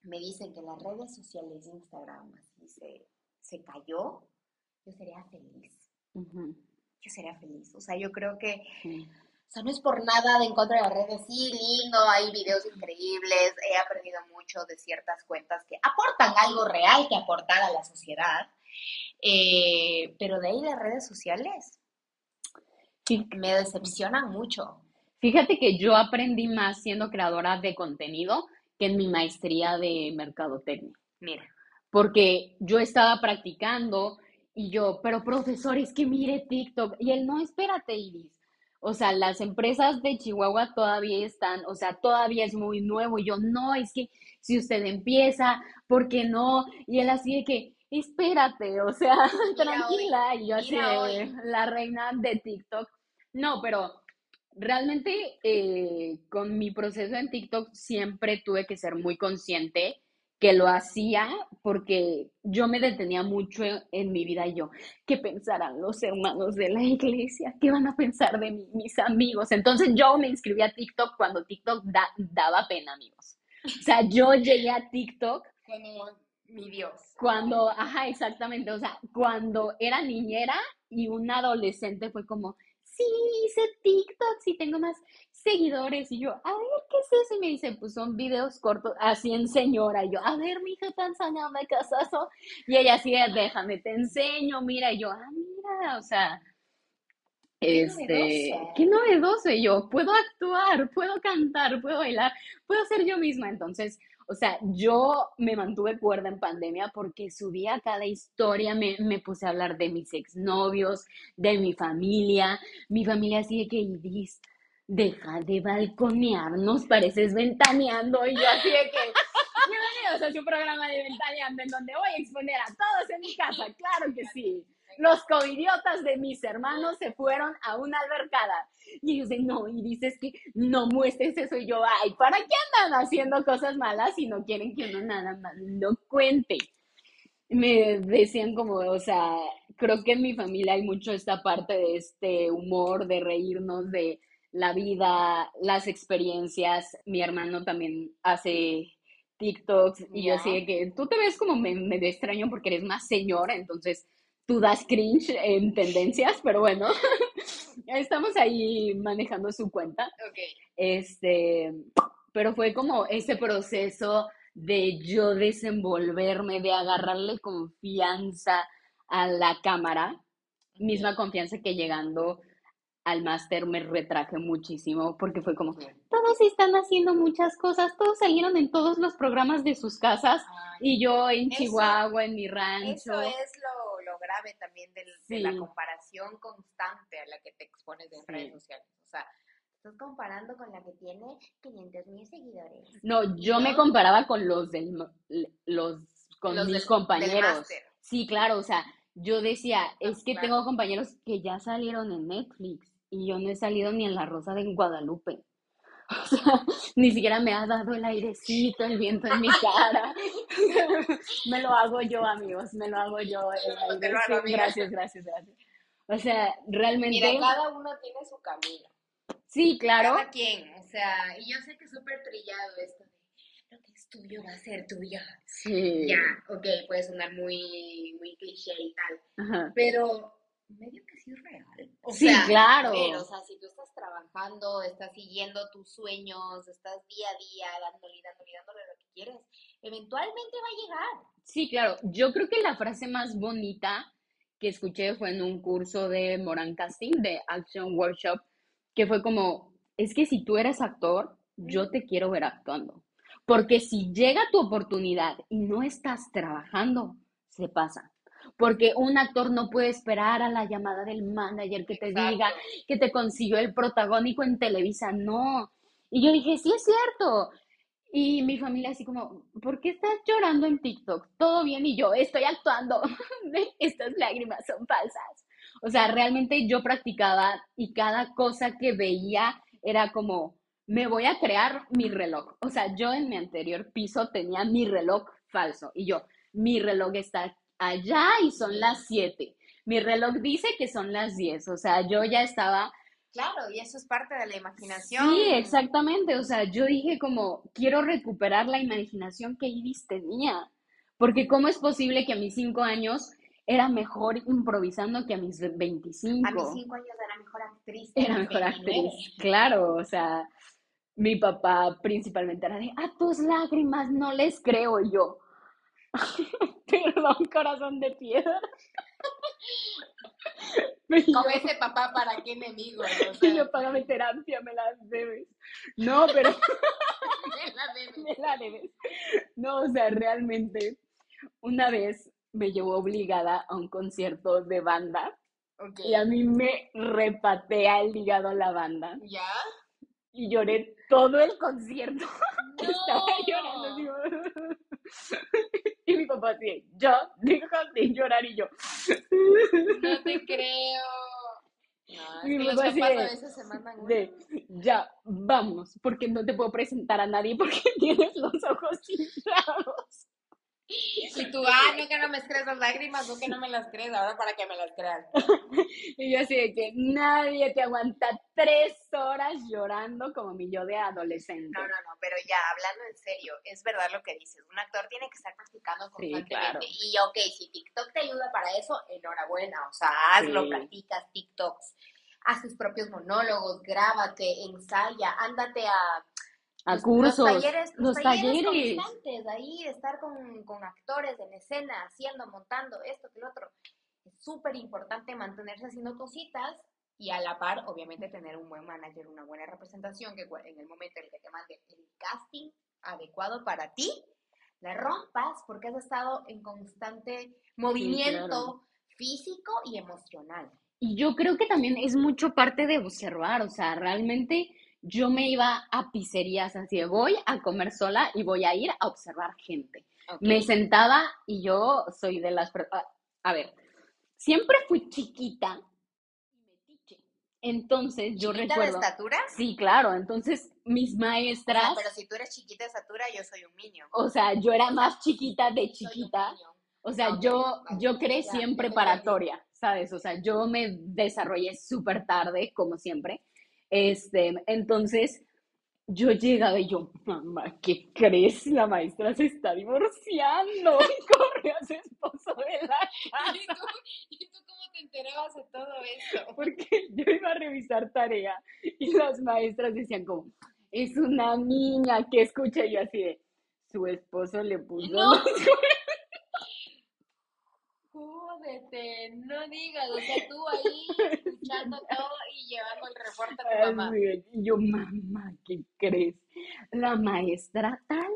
me dicen que las redes sociales de Instagram así se, se cayó, yo sería feliz. Yo sería feliz. O sea, yo creo que sí. o sea, no es por nada de en contra de las redes. Sí, lindo, hay videos increíbles. He aprendido mucho de ciertas cuentas que aportan algo real que aportar a la sociedad. Eh, pero de ahí las redes sociales Sí, me decepcionan mucho. Fíjate que yo aprendí más siendo creadora de contenido que en mi maestría de mercadotecnia. Mira, porque yo estaba practicando y yo, pero profesor, es que mire TikTok. Y él, no, espérate, Iris. O sea, las empresas de Chihuahua todavía están, o sea, todavía es muy nuevo. Y yo, no, es que si usted empieza, ¿por qué no? Y él así de que, espérate, o sea, *laughs* *laughs* tranquila. Y yo así de, la reina de TikTok. No, pero realmente eh, con mi proceso en TikTok siempre tuve que ser muy consciente que lo hacía porque yo me detenía mucho en, en mi vida y yo, ¿qué pensarán los hermanos de la iglesia? ¿Qué van a pensar de mis amigos? Entonces yo me inscribí a TikTok cuando TikTok da- daba pena, amigos. O sea, yo llegué a TikTok mi Dios. cuando, ajá, exactamente, o sea, cuando era niñera y un adolescente fue como, sí, hice TikTok, sí tengo más seguidores, y yo, a ver, ¿qué es eso? Y me dice, pues son videos cortos, así en señora, y yo, a ver, mija, qué es eso, y ella así, déjame, te enseño, mira, y yo, ah, mira, o sea, Qué este, novedoso. qué novedoso, y yo, puedo actuar, puedo cantar, puedo bailar, puedo ser yo misma, entonces, o sea, yo me mantuve cuerda en pandemia porque subía cada historia, me, me puse a hablar de mis exnovios, de mi familia, mi familia así de que, Iris, deja de balconearnos, pareces ventaneando, y yo así de que, bienvenidos a su programa de ventaneando, en donde voy a exponer a todos en mi casa, claro que sí. Los covidiotas de mis hermanos se fueron a una albercada. Y ellos dicen, no, y dices que no muestres eso. Y yo, ay, ¿para qué andan haciendo cosas malas si no quieren que uno nada más lo cuente? Me decían como, o sea, creo que en mi familia hay mucho esta parte de este humor, de reírnos de la vida, las experiencias. Mi hermano también hace TikToks y yo así de que tú te ves como me- medio extraño porque eres más señora, entonces tú das cringe en tendencias, pero bueno, *laughs* estamos ahí manejando su cuenta. Ok. Este, pero fue como ese proceso de yo desenvolverme, de agarrarle confianza a la cámara, misma confianza que llegando al máster me retraje muchísimo porque fue como, todos están haciendo muchas cosas, todos salieron en todos los programas de sus casas Ay, y yo en Eso- Chihuahua, en mi rancho. Eso es lo grave también del- de la comparación constante a la que te expones en Sí. redes sociales. O sea, estás comparando con la que tiene 500 mil seguidores. No, yo me comparaba con los del, los, con Los mis del- compañeros. Sí, claro, o sea, yo decía, es que claro. tengo compañeros que ya salieron en Netflix y yo no he salido ni en La Rosa de Guadalupe. *laughs* O sea, ni siquiera me ha dado el airecito, el viento en mi cara. *laughs* me lo hago yo, amigos, me lo hago yo. el aire, sí, gracias, gracias, gracias. O sea, realmente, Mira, cada uno tiene su camino. sí, claro, Cada quien. O sea, y yo sé que es súper trillado esto de lo que es tuyo va a ser tuyo. sí. Ya, ok, puede sonar muy, muy cliché y tal. Ajá. Pero medio que es real. O Sí, sea, claro. ver, o sea, si tú estás trabajando, estás siguiendo tus sueños, estás día a día dándole, dándole, dándole lo que quieres, eventualmente va a llegar. Sí, claro. Yo creo que la frase más bonita que escuché fue en un curso de Moran Casting, de Action Workshop, que fue como, es que si tú eres actor, yo te quiero ver actuando. Porque si llega tu oportunidad y no estás trabajando, se pasa. Porque un actor no puede esperar a la llamada del manager que te diga que te consiguió el protagónico en Televisa, no. Y yo dije, sí es cierto. Y mi familia así como, ¿por qué estás llorando en TikTok? ¿Todo bien? Y yo, estoy actuando. *laughs* Estas lágrimas son falsas. O sea, realmente yo practicaba y cada cosa que veía era como, me voy a crear mi reloj. O sea, yo en mi anterior piso tenía mi reloj falso y yo, mi reloj está allá y son las 7. Mi reloj dice que son las 10. O sea, yo ya estaba Claro, y eso es parte de la imaginación. Sí, exactamente. O sea, yo dije como, quiero recuperar la imaginación que Iris tenía. Porque ¿cómo es posible que a mis cinco años era mejor improvisando que a mis 25? A mis cinco años era mejor actriz. Era mejor 29. actriz. Claro, o sea, mi papá principalmente era de, a tus lágrimas no les creo yo. *laughs* Perdón, corazón de piedra. Y *laughs* Como yo- ese papá, ¿para qué enemigo? O y sea, yo, págame terapia, me la debes. No, pero... *laughs* me la debes. me la debes. No, o sea, realmente, una vez me llevó obligada a un concierto de banda y a mí me repatea el hígado la banda ¿Ya? y lloré todo el concierto. No. Estaba llorando como- *laughs* Y mi papá así, yo, deja de llorar y yo. No te creo. No, *laughs* Mi papá así de-. De, ya, vamos, porque no te puedo presentar a nadie porque *laughs* tienes los ojos hinchados. *laughs* Y tú, *laughs* ah, no que no me crees las lágrimas, no que no me las crees, ahora para que me las creas. *laughs* Y yo así de que nadie te aguanta tres horas llorando como mi yo de adolescente. No, no, no, pero ya, hablando en serio, es verdad lo que dices. Un actor tiene que estar practicando Sí, constantemente. claro. Y ok, si TikTok te ayuda para eso, enhorabuena. O sea, hazlo, Sí. practicas TikToks, haz tus propios monólogos, grábate, ensaya, ándate a A los- cursos, los talleres, los, los talleres, talleres. constantes, ahí, estar con, con actores en escena, haciendo, montando esto, que lo otro. Es súper importante mantenerse haciendo cositas y a la par, obviamente, tener un buen manager, una buena representación, que en el momento en el que te mande el casting adecuado para ti, la rompas porque has estado en constante movimiento claro. físico y emocional. Y yo creo que también es mucho parte de observar, o sea, realmente yo me iba a pizzerías así, de, voy a comer sola y voy a ir a observar gente. Me sentaba y yo soy de las... A, a ver, siempre fui chiquita. Entonces yo ¿Chiquita recuerdo... de estatura? Sí, claro, entonces mis maestras, pero si tú eres chiquita de estatura, yo soy un niño. o sea, yo era más chiquita de chiquita. O sea, yo, yo crecí en preparatoria, ¿sabes? O sea, yo me desarrollé súper tarde, como siempre. Este, entonces, yo llegaba y yo, mamá, ¿qué crees? La maestra se está divorciando. *laughs* Y corre a su esposo de la casa. ¿Y tú, ¿Y tú cómo te enterabas de todo esto? Porque yo iba a revisar tarea y las maestras decían como, es una niña que escucha y yo así de, su esposo le puso No. los *laughs* Jódete, no digas, o sea, tú ahí escuchando *laughs* todo y llevando el reporte a tu mamá. Y yo, mamá, ¿qué crees? La maestra tal,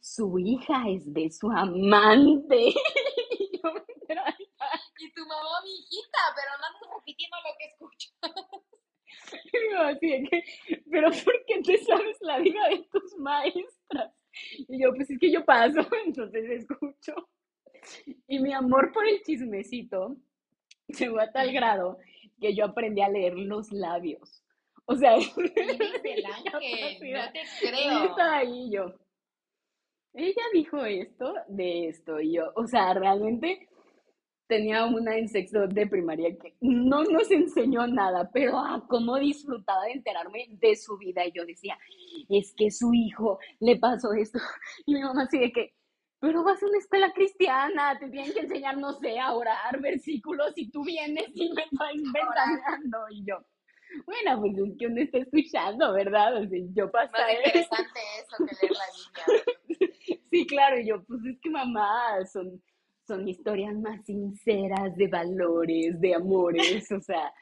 su hija es de su amante. *laughs* Y yo, pero, ay, Y tu mamá, mi hijita, pero no andas repitiendo lo que *laughs* así que, pero ¿por qué te sabes la vida de tus maestras? Y yo, pues es que yo paso, entonces escucho. Y mi amor por el chismecito llegó a tal grado que yo aprendí a leer los labios. O sea, Eres el ángel, no te y creo. estaba ahí yo. Ella dijo esto de esto y yo, o sea, realmente tenía una en sexto de primaria que no nos enseñó nada, pero ah, cómo disfrutaba de enterarme de su vida. Y yo decía, es que su hijo le pasó esto. *laughs* Y mi mamá así de que, pero vas a una escuela cristiana, te tienen que enseñar, no sé, a orar versículos y tú vienes y me estás ventaneando. Y yo, bueno, pues es que uno está escuchando, ¿verdad? O sea, yo Más pasé. interesante eso que leer la Biblia. *laughs* Sí, claro, y yo, pues es que mamá, son, son historias más sinceras de valores, de amores, o sea.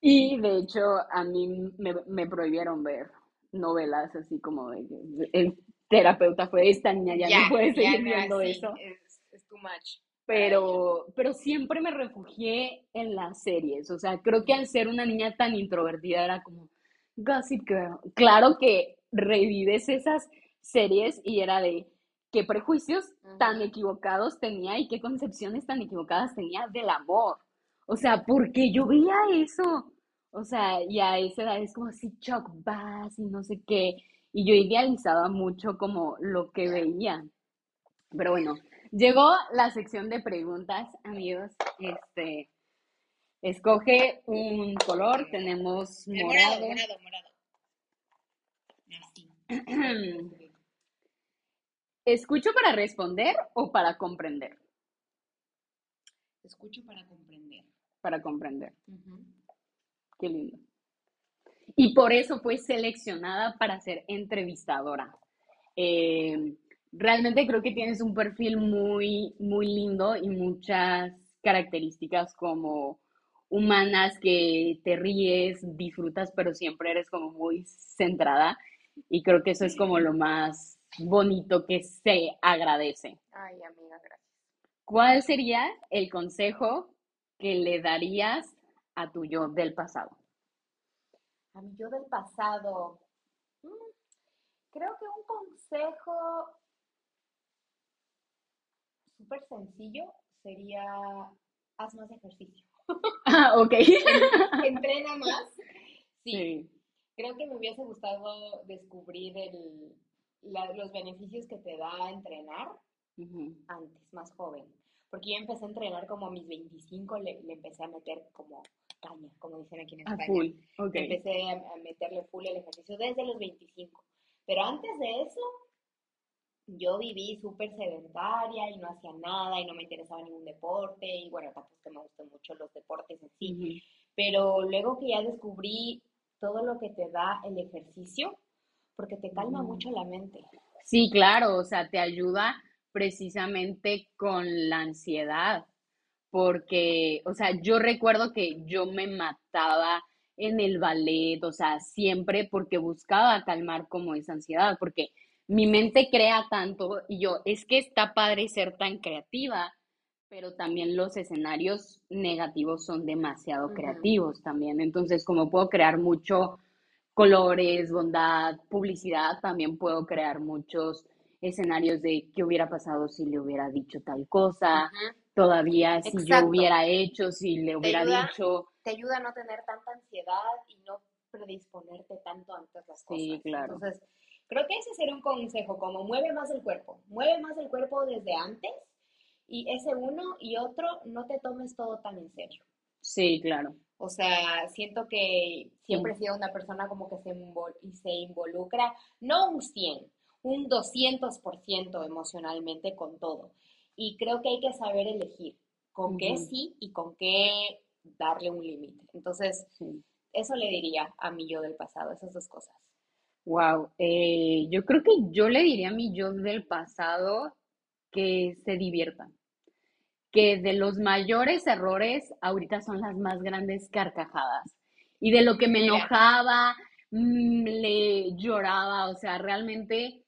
Y de hecho, a mí me, me prohibieron ver novelas así como de que el terapeuta fue esta niña, ya, no puede seguir viendo sí, eso. Es, es too much. Pero, pero siempre me refugié en las series. O sea, creo que al ser una niña tan introvertida era como Gossip Girl. Claro que revives esas series y era de qué prejuicios tan equivocados tenía y qué concepciones tan equivocadas tenía del amor. O sea, porque yo veía eso. O sea, y a esa edad es como así Chuck Bass y no sé qué. Y yo idealizaba mucho como lo que veía. Pero bueno, llegó la sección de preguntas, amigos. Este, escoge un color. Tenemos El morado, morado. morado. Así. *clears throat* ¿Escucho para responder o para comprender? Escucho para comprender. Para comprender. Qué lindo. Y por eso fue seleccionada para ser entrevistadora. Eh, realmente creo que tienes un perfil muy, muy lindo y muchas características como humanas que te ríes, disfrutas, pero siempre eres como muy centrada. Y creo que eso es como lo más bonito que se agradece. Ay, amiga, gracias. ¿Cuál sería el consejo que le darías a tu yo del pasado? A mi yo del pasado, mm, creo que un consejo súper sencillo sería haz más ejercicio. Ah, ok. *laughs* Entrena más. Sí, Sí. creo que me hubiese gustado descubrir el, la- los beneficios que te da entrenar antes, más joven. Porque yo empecé a entrenar como a mis 25, le, le empecé a meter como caña, como dicen aquí en A España. full. Ok. Empecé a, a meterle full el ejercicio desde los 25. Pero antes de eso, yo viví súper sedentaria y no hacía nada y no me interesaba ningún deporte y bueno, tampoco es que me gustan mucho los deportes en sí. Ujú. Pero luego que ya descubrí todo lo que te da el ejercicio, porque te calma Ujú. mucho la mente. Sí, claro, o sea, te ayuda precisamente con la ansiedad, porque, o sea, yo recuerdo que yo me mataba en el ballet, o sea, siempre porque buscaba calmar como esa ansiedad, porque mi mente crea tanto y yo, es que está padre ser tan creativa, pero también los escenarios negativos son demasiado creativos también, entonces como puedo crear mucho colores, bondad, publicidad, también puedo crear muchos escenarios de qué hubiera pasado si le hubiera dicho tal cosa. Todavía si yo hubiera hecho, si le hubiera ayuda dicho, te ayuda a no tener tanta ansiedad y no predisponerte tanto ante las cosas. Sí, claro. Entonces, creo que ese sería un consejo, como mueve más el cuerpo, mueve más el cuerpo desde antes y ese uno y otro, no te tomes todo tan en serio. Sí, claro. O sea, siento que siempre he sido una persona como que se, se involucra, no un 100, un 200% emocionalmente con todo. Y creo que hay que saber elegir con qué sí y con qué darle un límite. Entonces, eso le diría a mi yo del pasado, esas dos cosas. Wow, eh, yo creo que yo le diría a mi yo del pasado que se divierta, que de los mayores errores ahorita son las más grandes carcajadas y de lo que me enojaba, mm, le lloraba, o sea, realmente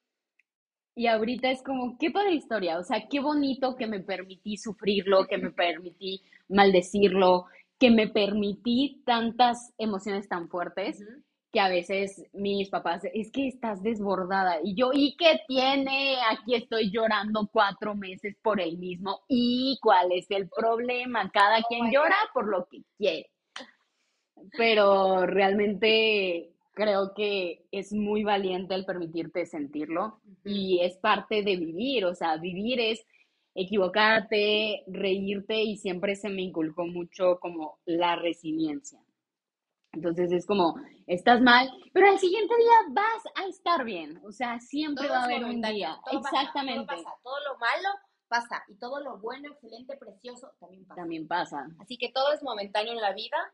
y ahorita es como, qué padre historia, o sea, qué bonito que me permití sufrirlo, que me permití maldecirlo, que me permití tantas emociones tan fuertes que a veces mis papás, es que estás desbordada. Y yo, ¿y qué tiene? Aquí estoy llorando cuatro meses por el mismo. ¿Y cuál es el problema? Cada oh quien llora por lo que quiere. Pero realmente creo que es muy valiente el permitirte sentirlo y es parte de vivir, o sea, vivir es equivocarte, reírte y siempre se me inculcó mucho como la resiliencia. Entonces es como, estás mal, pero al siguiente día vas a estar bien, o sea, siempre va a haber un día. Exactamente. todo, todo lo malo pasa y todo lo bueno, excelente, precioso también pasa. También pasa. Así que todo es momentáneo en la vida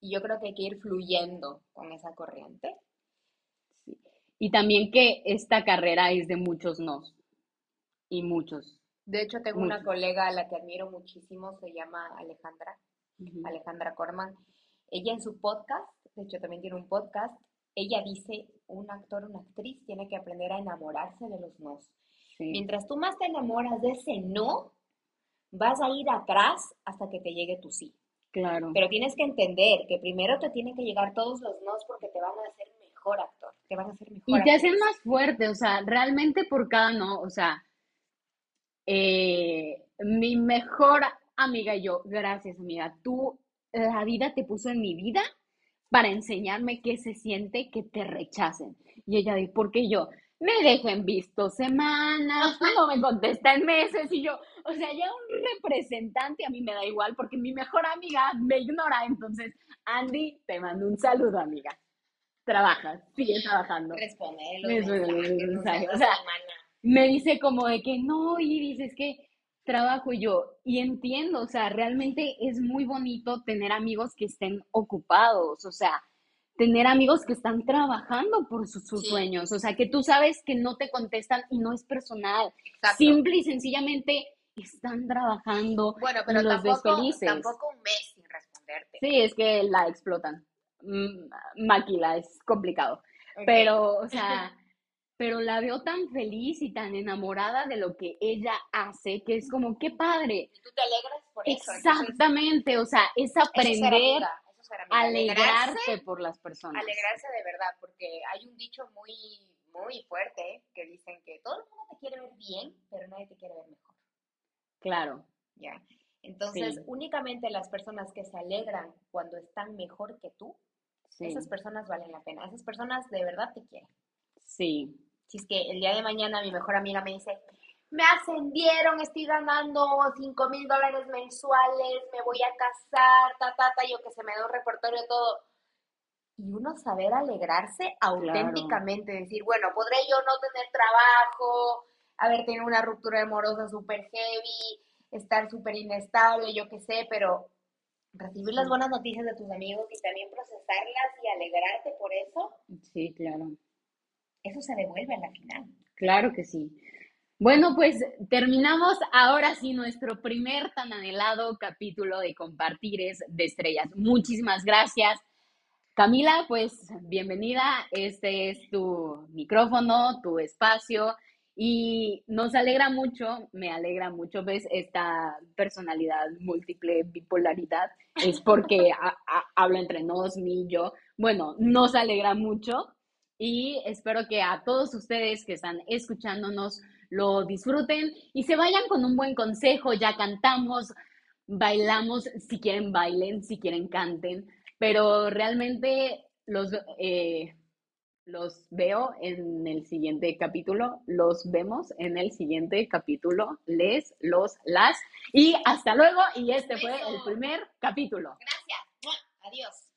y yo creo que hay que ir fluyendo con esa corriente. Y también que esta carrera es de muchos nos. Y muchos. De hecho, tengo una colega a la que admiro muchísimo, se llama Alejandra, Alejandra Corman. Ella en su podcast, de hecho también tiene un podcast, ella dice, un actor, una actriz tiene que aprender a enamorarse de los nos. Mientras tú más te enamoras de ese no, vas a ir atrás hasta que te llegue tu sí. Claro. Pero tienes que entender que primero te tienen que llegar todos los nos porque te van a hacer mejor actor, te van a hacer mejor. Y te hacen más fuerte, o sea, realmente por cada no, o sea, eh, mi mejor amiga y yo, gracias amiga, tú, la vida te puso en mi vida para enseñarme qué se siente que te rechacen. Y ella dice, ¿por qué yo? Me dejen visto semanas, no me contesta en meses y yo, o sea, ya un representante a mí me da igual porque mi mejor amiga me ignora, entonces, Andy, te mando un saludo, amiga. Trabajas, sigue trabajando. Responde O sea, me dice como de que no, y dices que trabajo yo y entiendo, o sea, realmente es muy bonito tener amigos que estén ocupados, o sea, tener amigos que están trabajando por sus, sueños, o sea, que tú sabes que no te contestan y no es personal, simple y sencillamente están trabajando bueno, pero los tampoco, tampoco un mes sin responderte. Sí, es que la explotan. Mm, Maquila, es complicado. Pero, o *laughs* sea, pero la veo tan feliz y tan enamorada de lo que ella hace, que es como, qué padre. Y tú te alegras por eso. Exactamente, o sea, es aprender alegrarse por las personas. Alegrarse de verdad, porque hay un dicho muy, muy fuerte que dicen que todo el mundo te quiere ver bien, pero nadie te quiere ver mejor. Claro. Ya. Entonces, únicamente las personas que se alegran cuando están mejor que tú, esas personas valen la pena. Esas personas de verdad te quieren. Sí. Si es que el día de mañana mi mejor amiga me dice, me ascendieron, estoy ganando 5 mil dólares mensuales, me voy a casar, ta, ta, ta, yo que se me da un repertorio todo. Y uno saber alegrarse auténticamente, decir, bueno, podré yo no tener trabajo, haber tenido una ruptura amorosa súper heavy, estar súper inestable, yo qué sé, pero recibir las buenas noticias de tus amigos y también procesarlas y alegrarte por eso. Sí, claro. Eso se devuelve a la final. Claro que sí. Bueno, pues terminamos ahora sí nuestro primer tan anhelado capítulo de Compartires de Estrellas. Muchísimas gracias. Camila, pues bienvenida. Este es tu micrófono, tu espacio y nos alegra mucho, me alegra mucho, ves, esta personalidad múltiple, bipolaridad, es porque hablo entre nos, mí, yo. Bueno, nos alegra mucho y espero que a todos ustedes que están escuchándonos, lo disfruten y se vayan con un buen consejo. Ya cantamos, bailamos, si quieren bailen, si quieren canten, pero realmente los, eh, Los veo en el siguiente capítulo, los vemos en el siguiente capítulo, les, los, las y hasta luego y este fue el primer capítulo. Gracias. Adiós.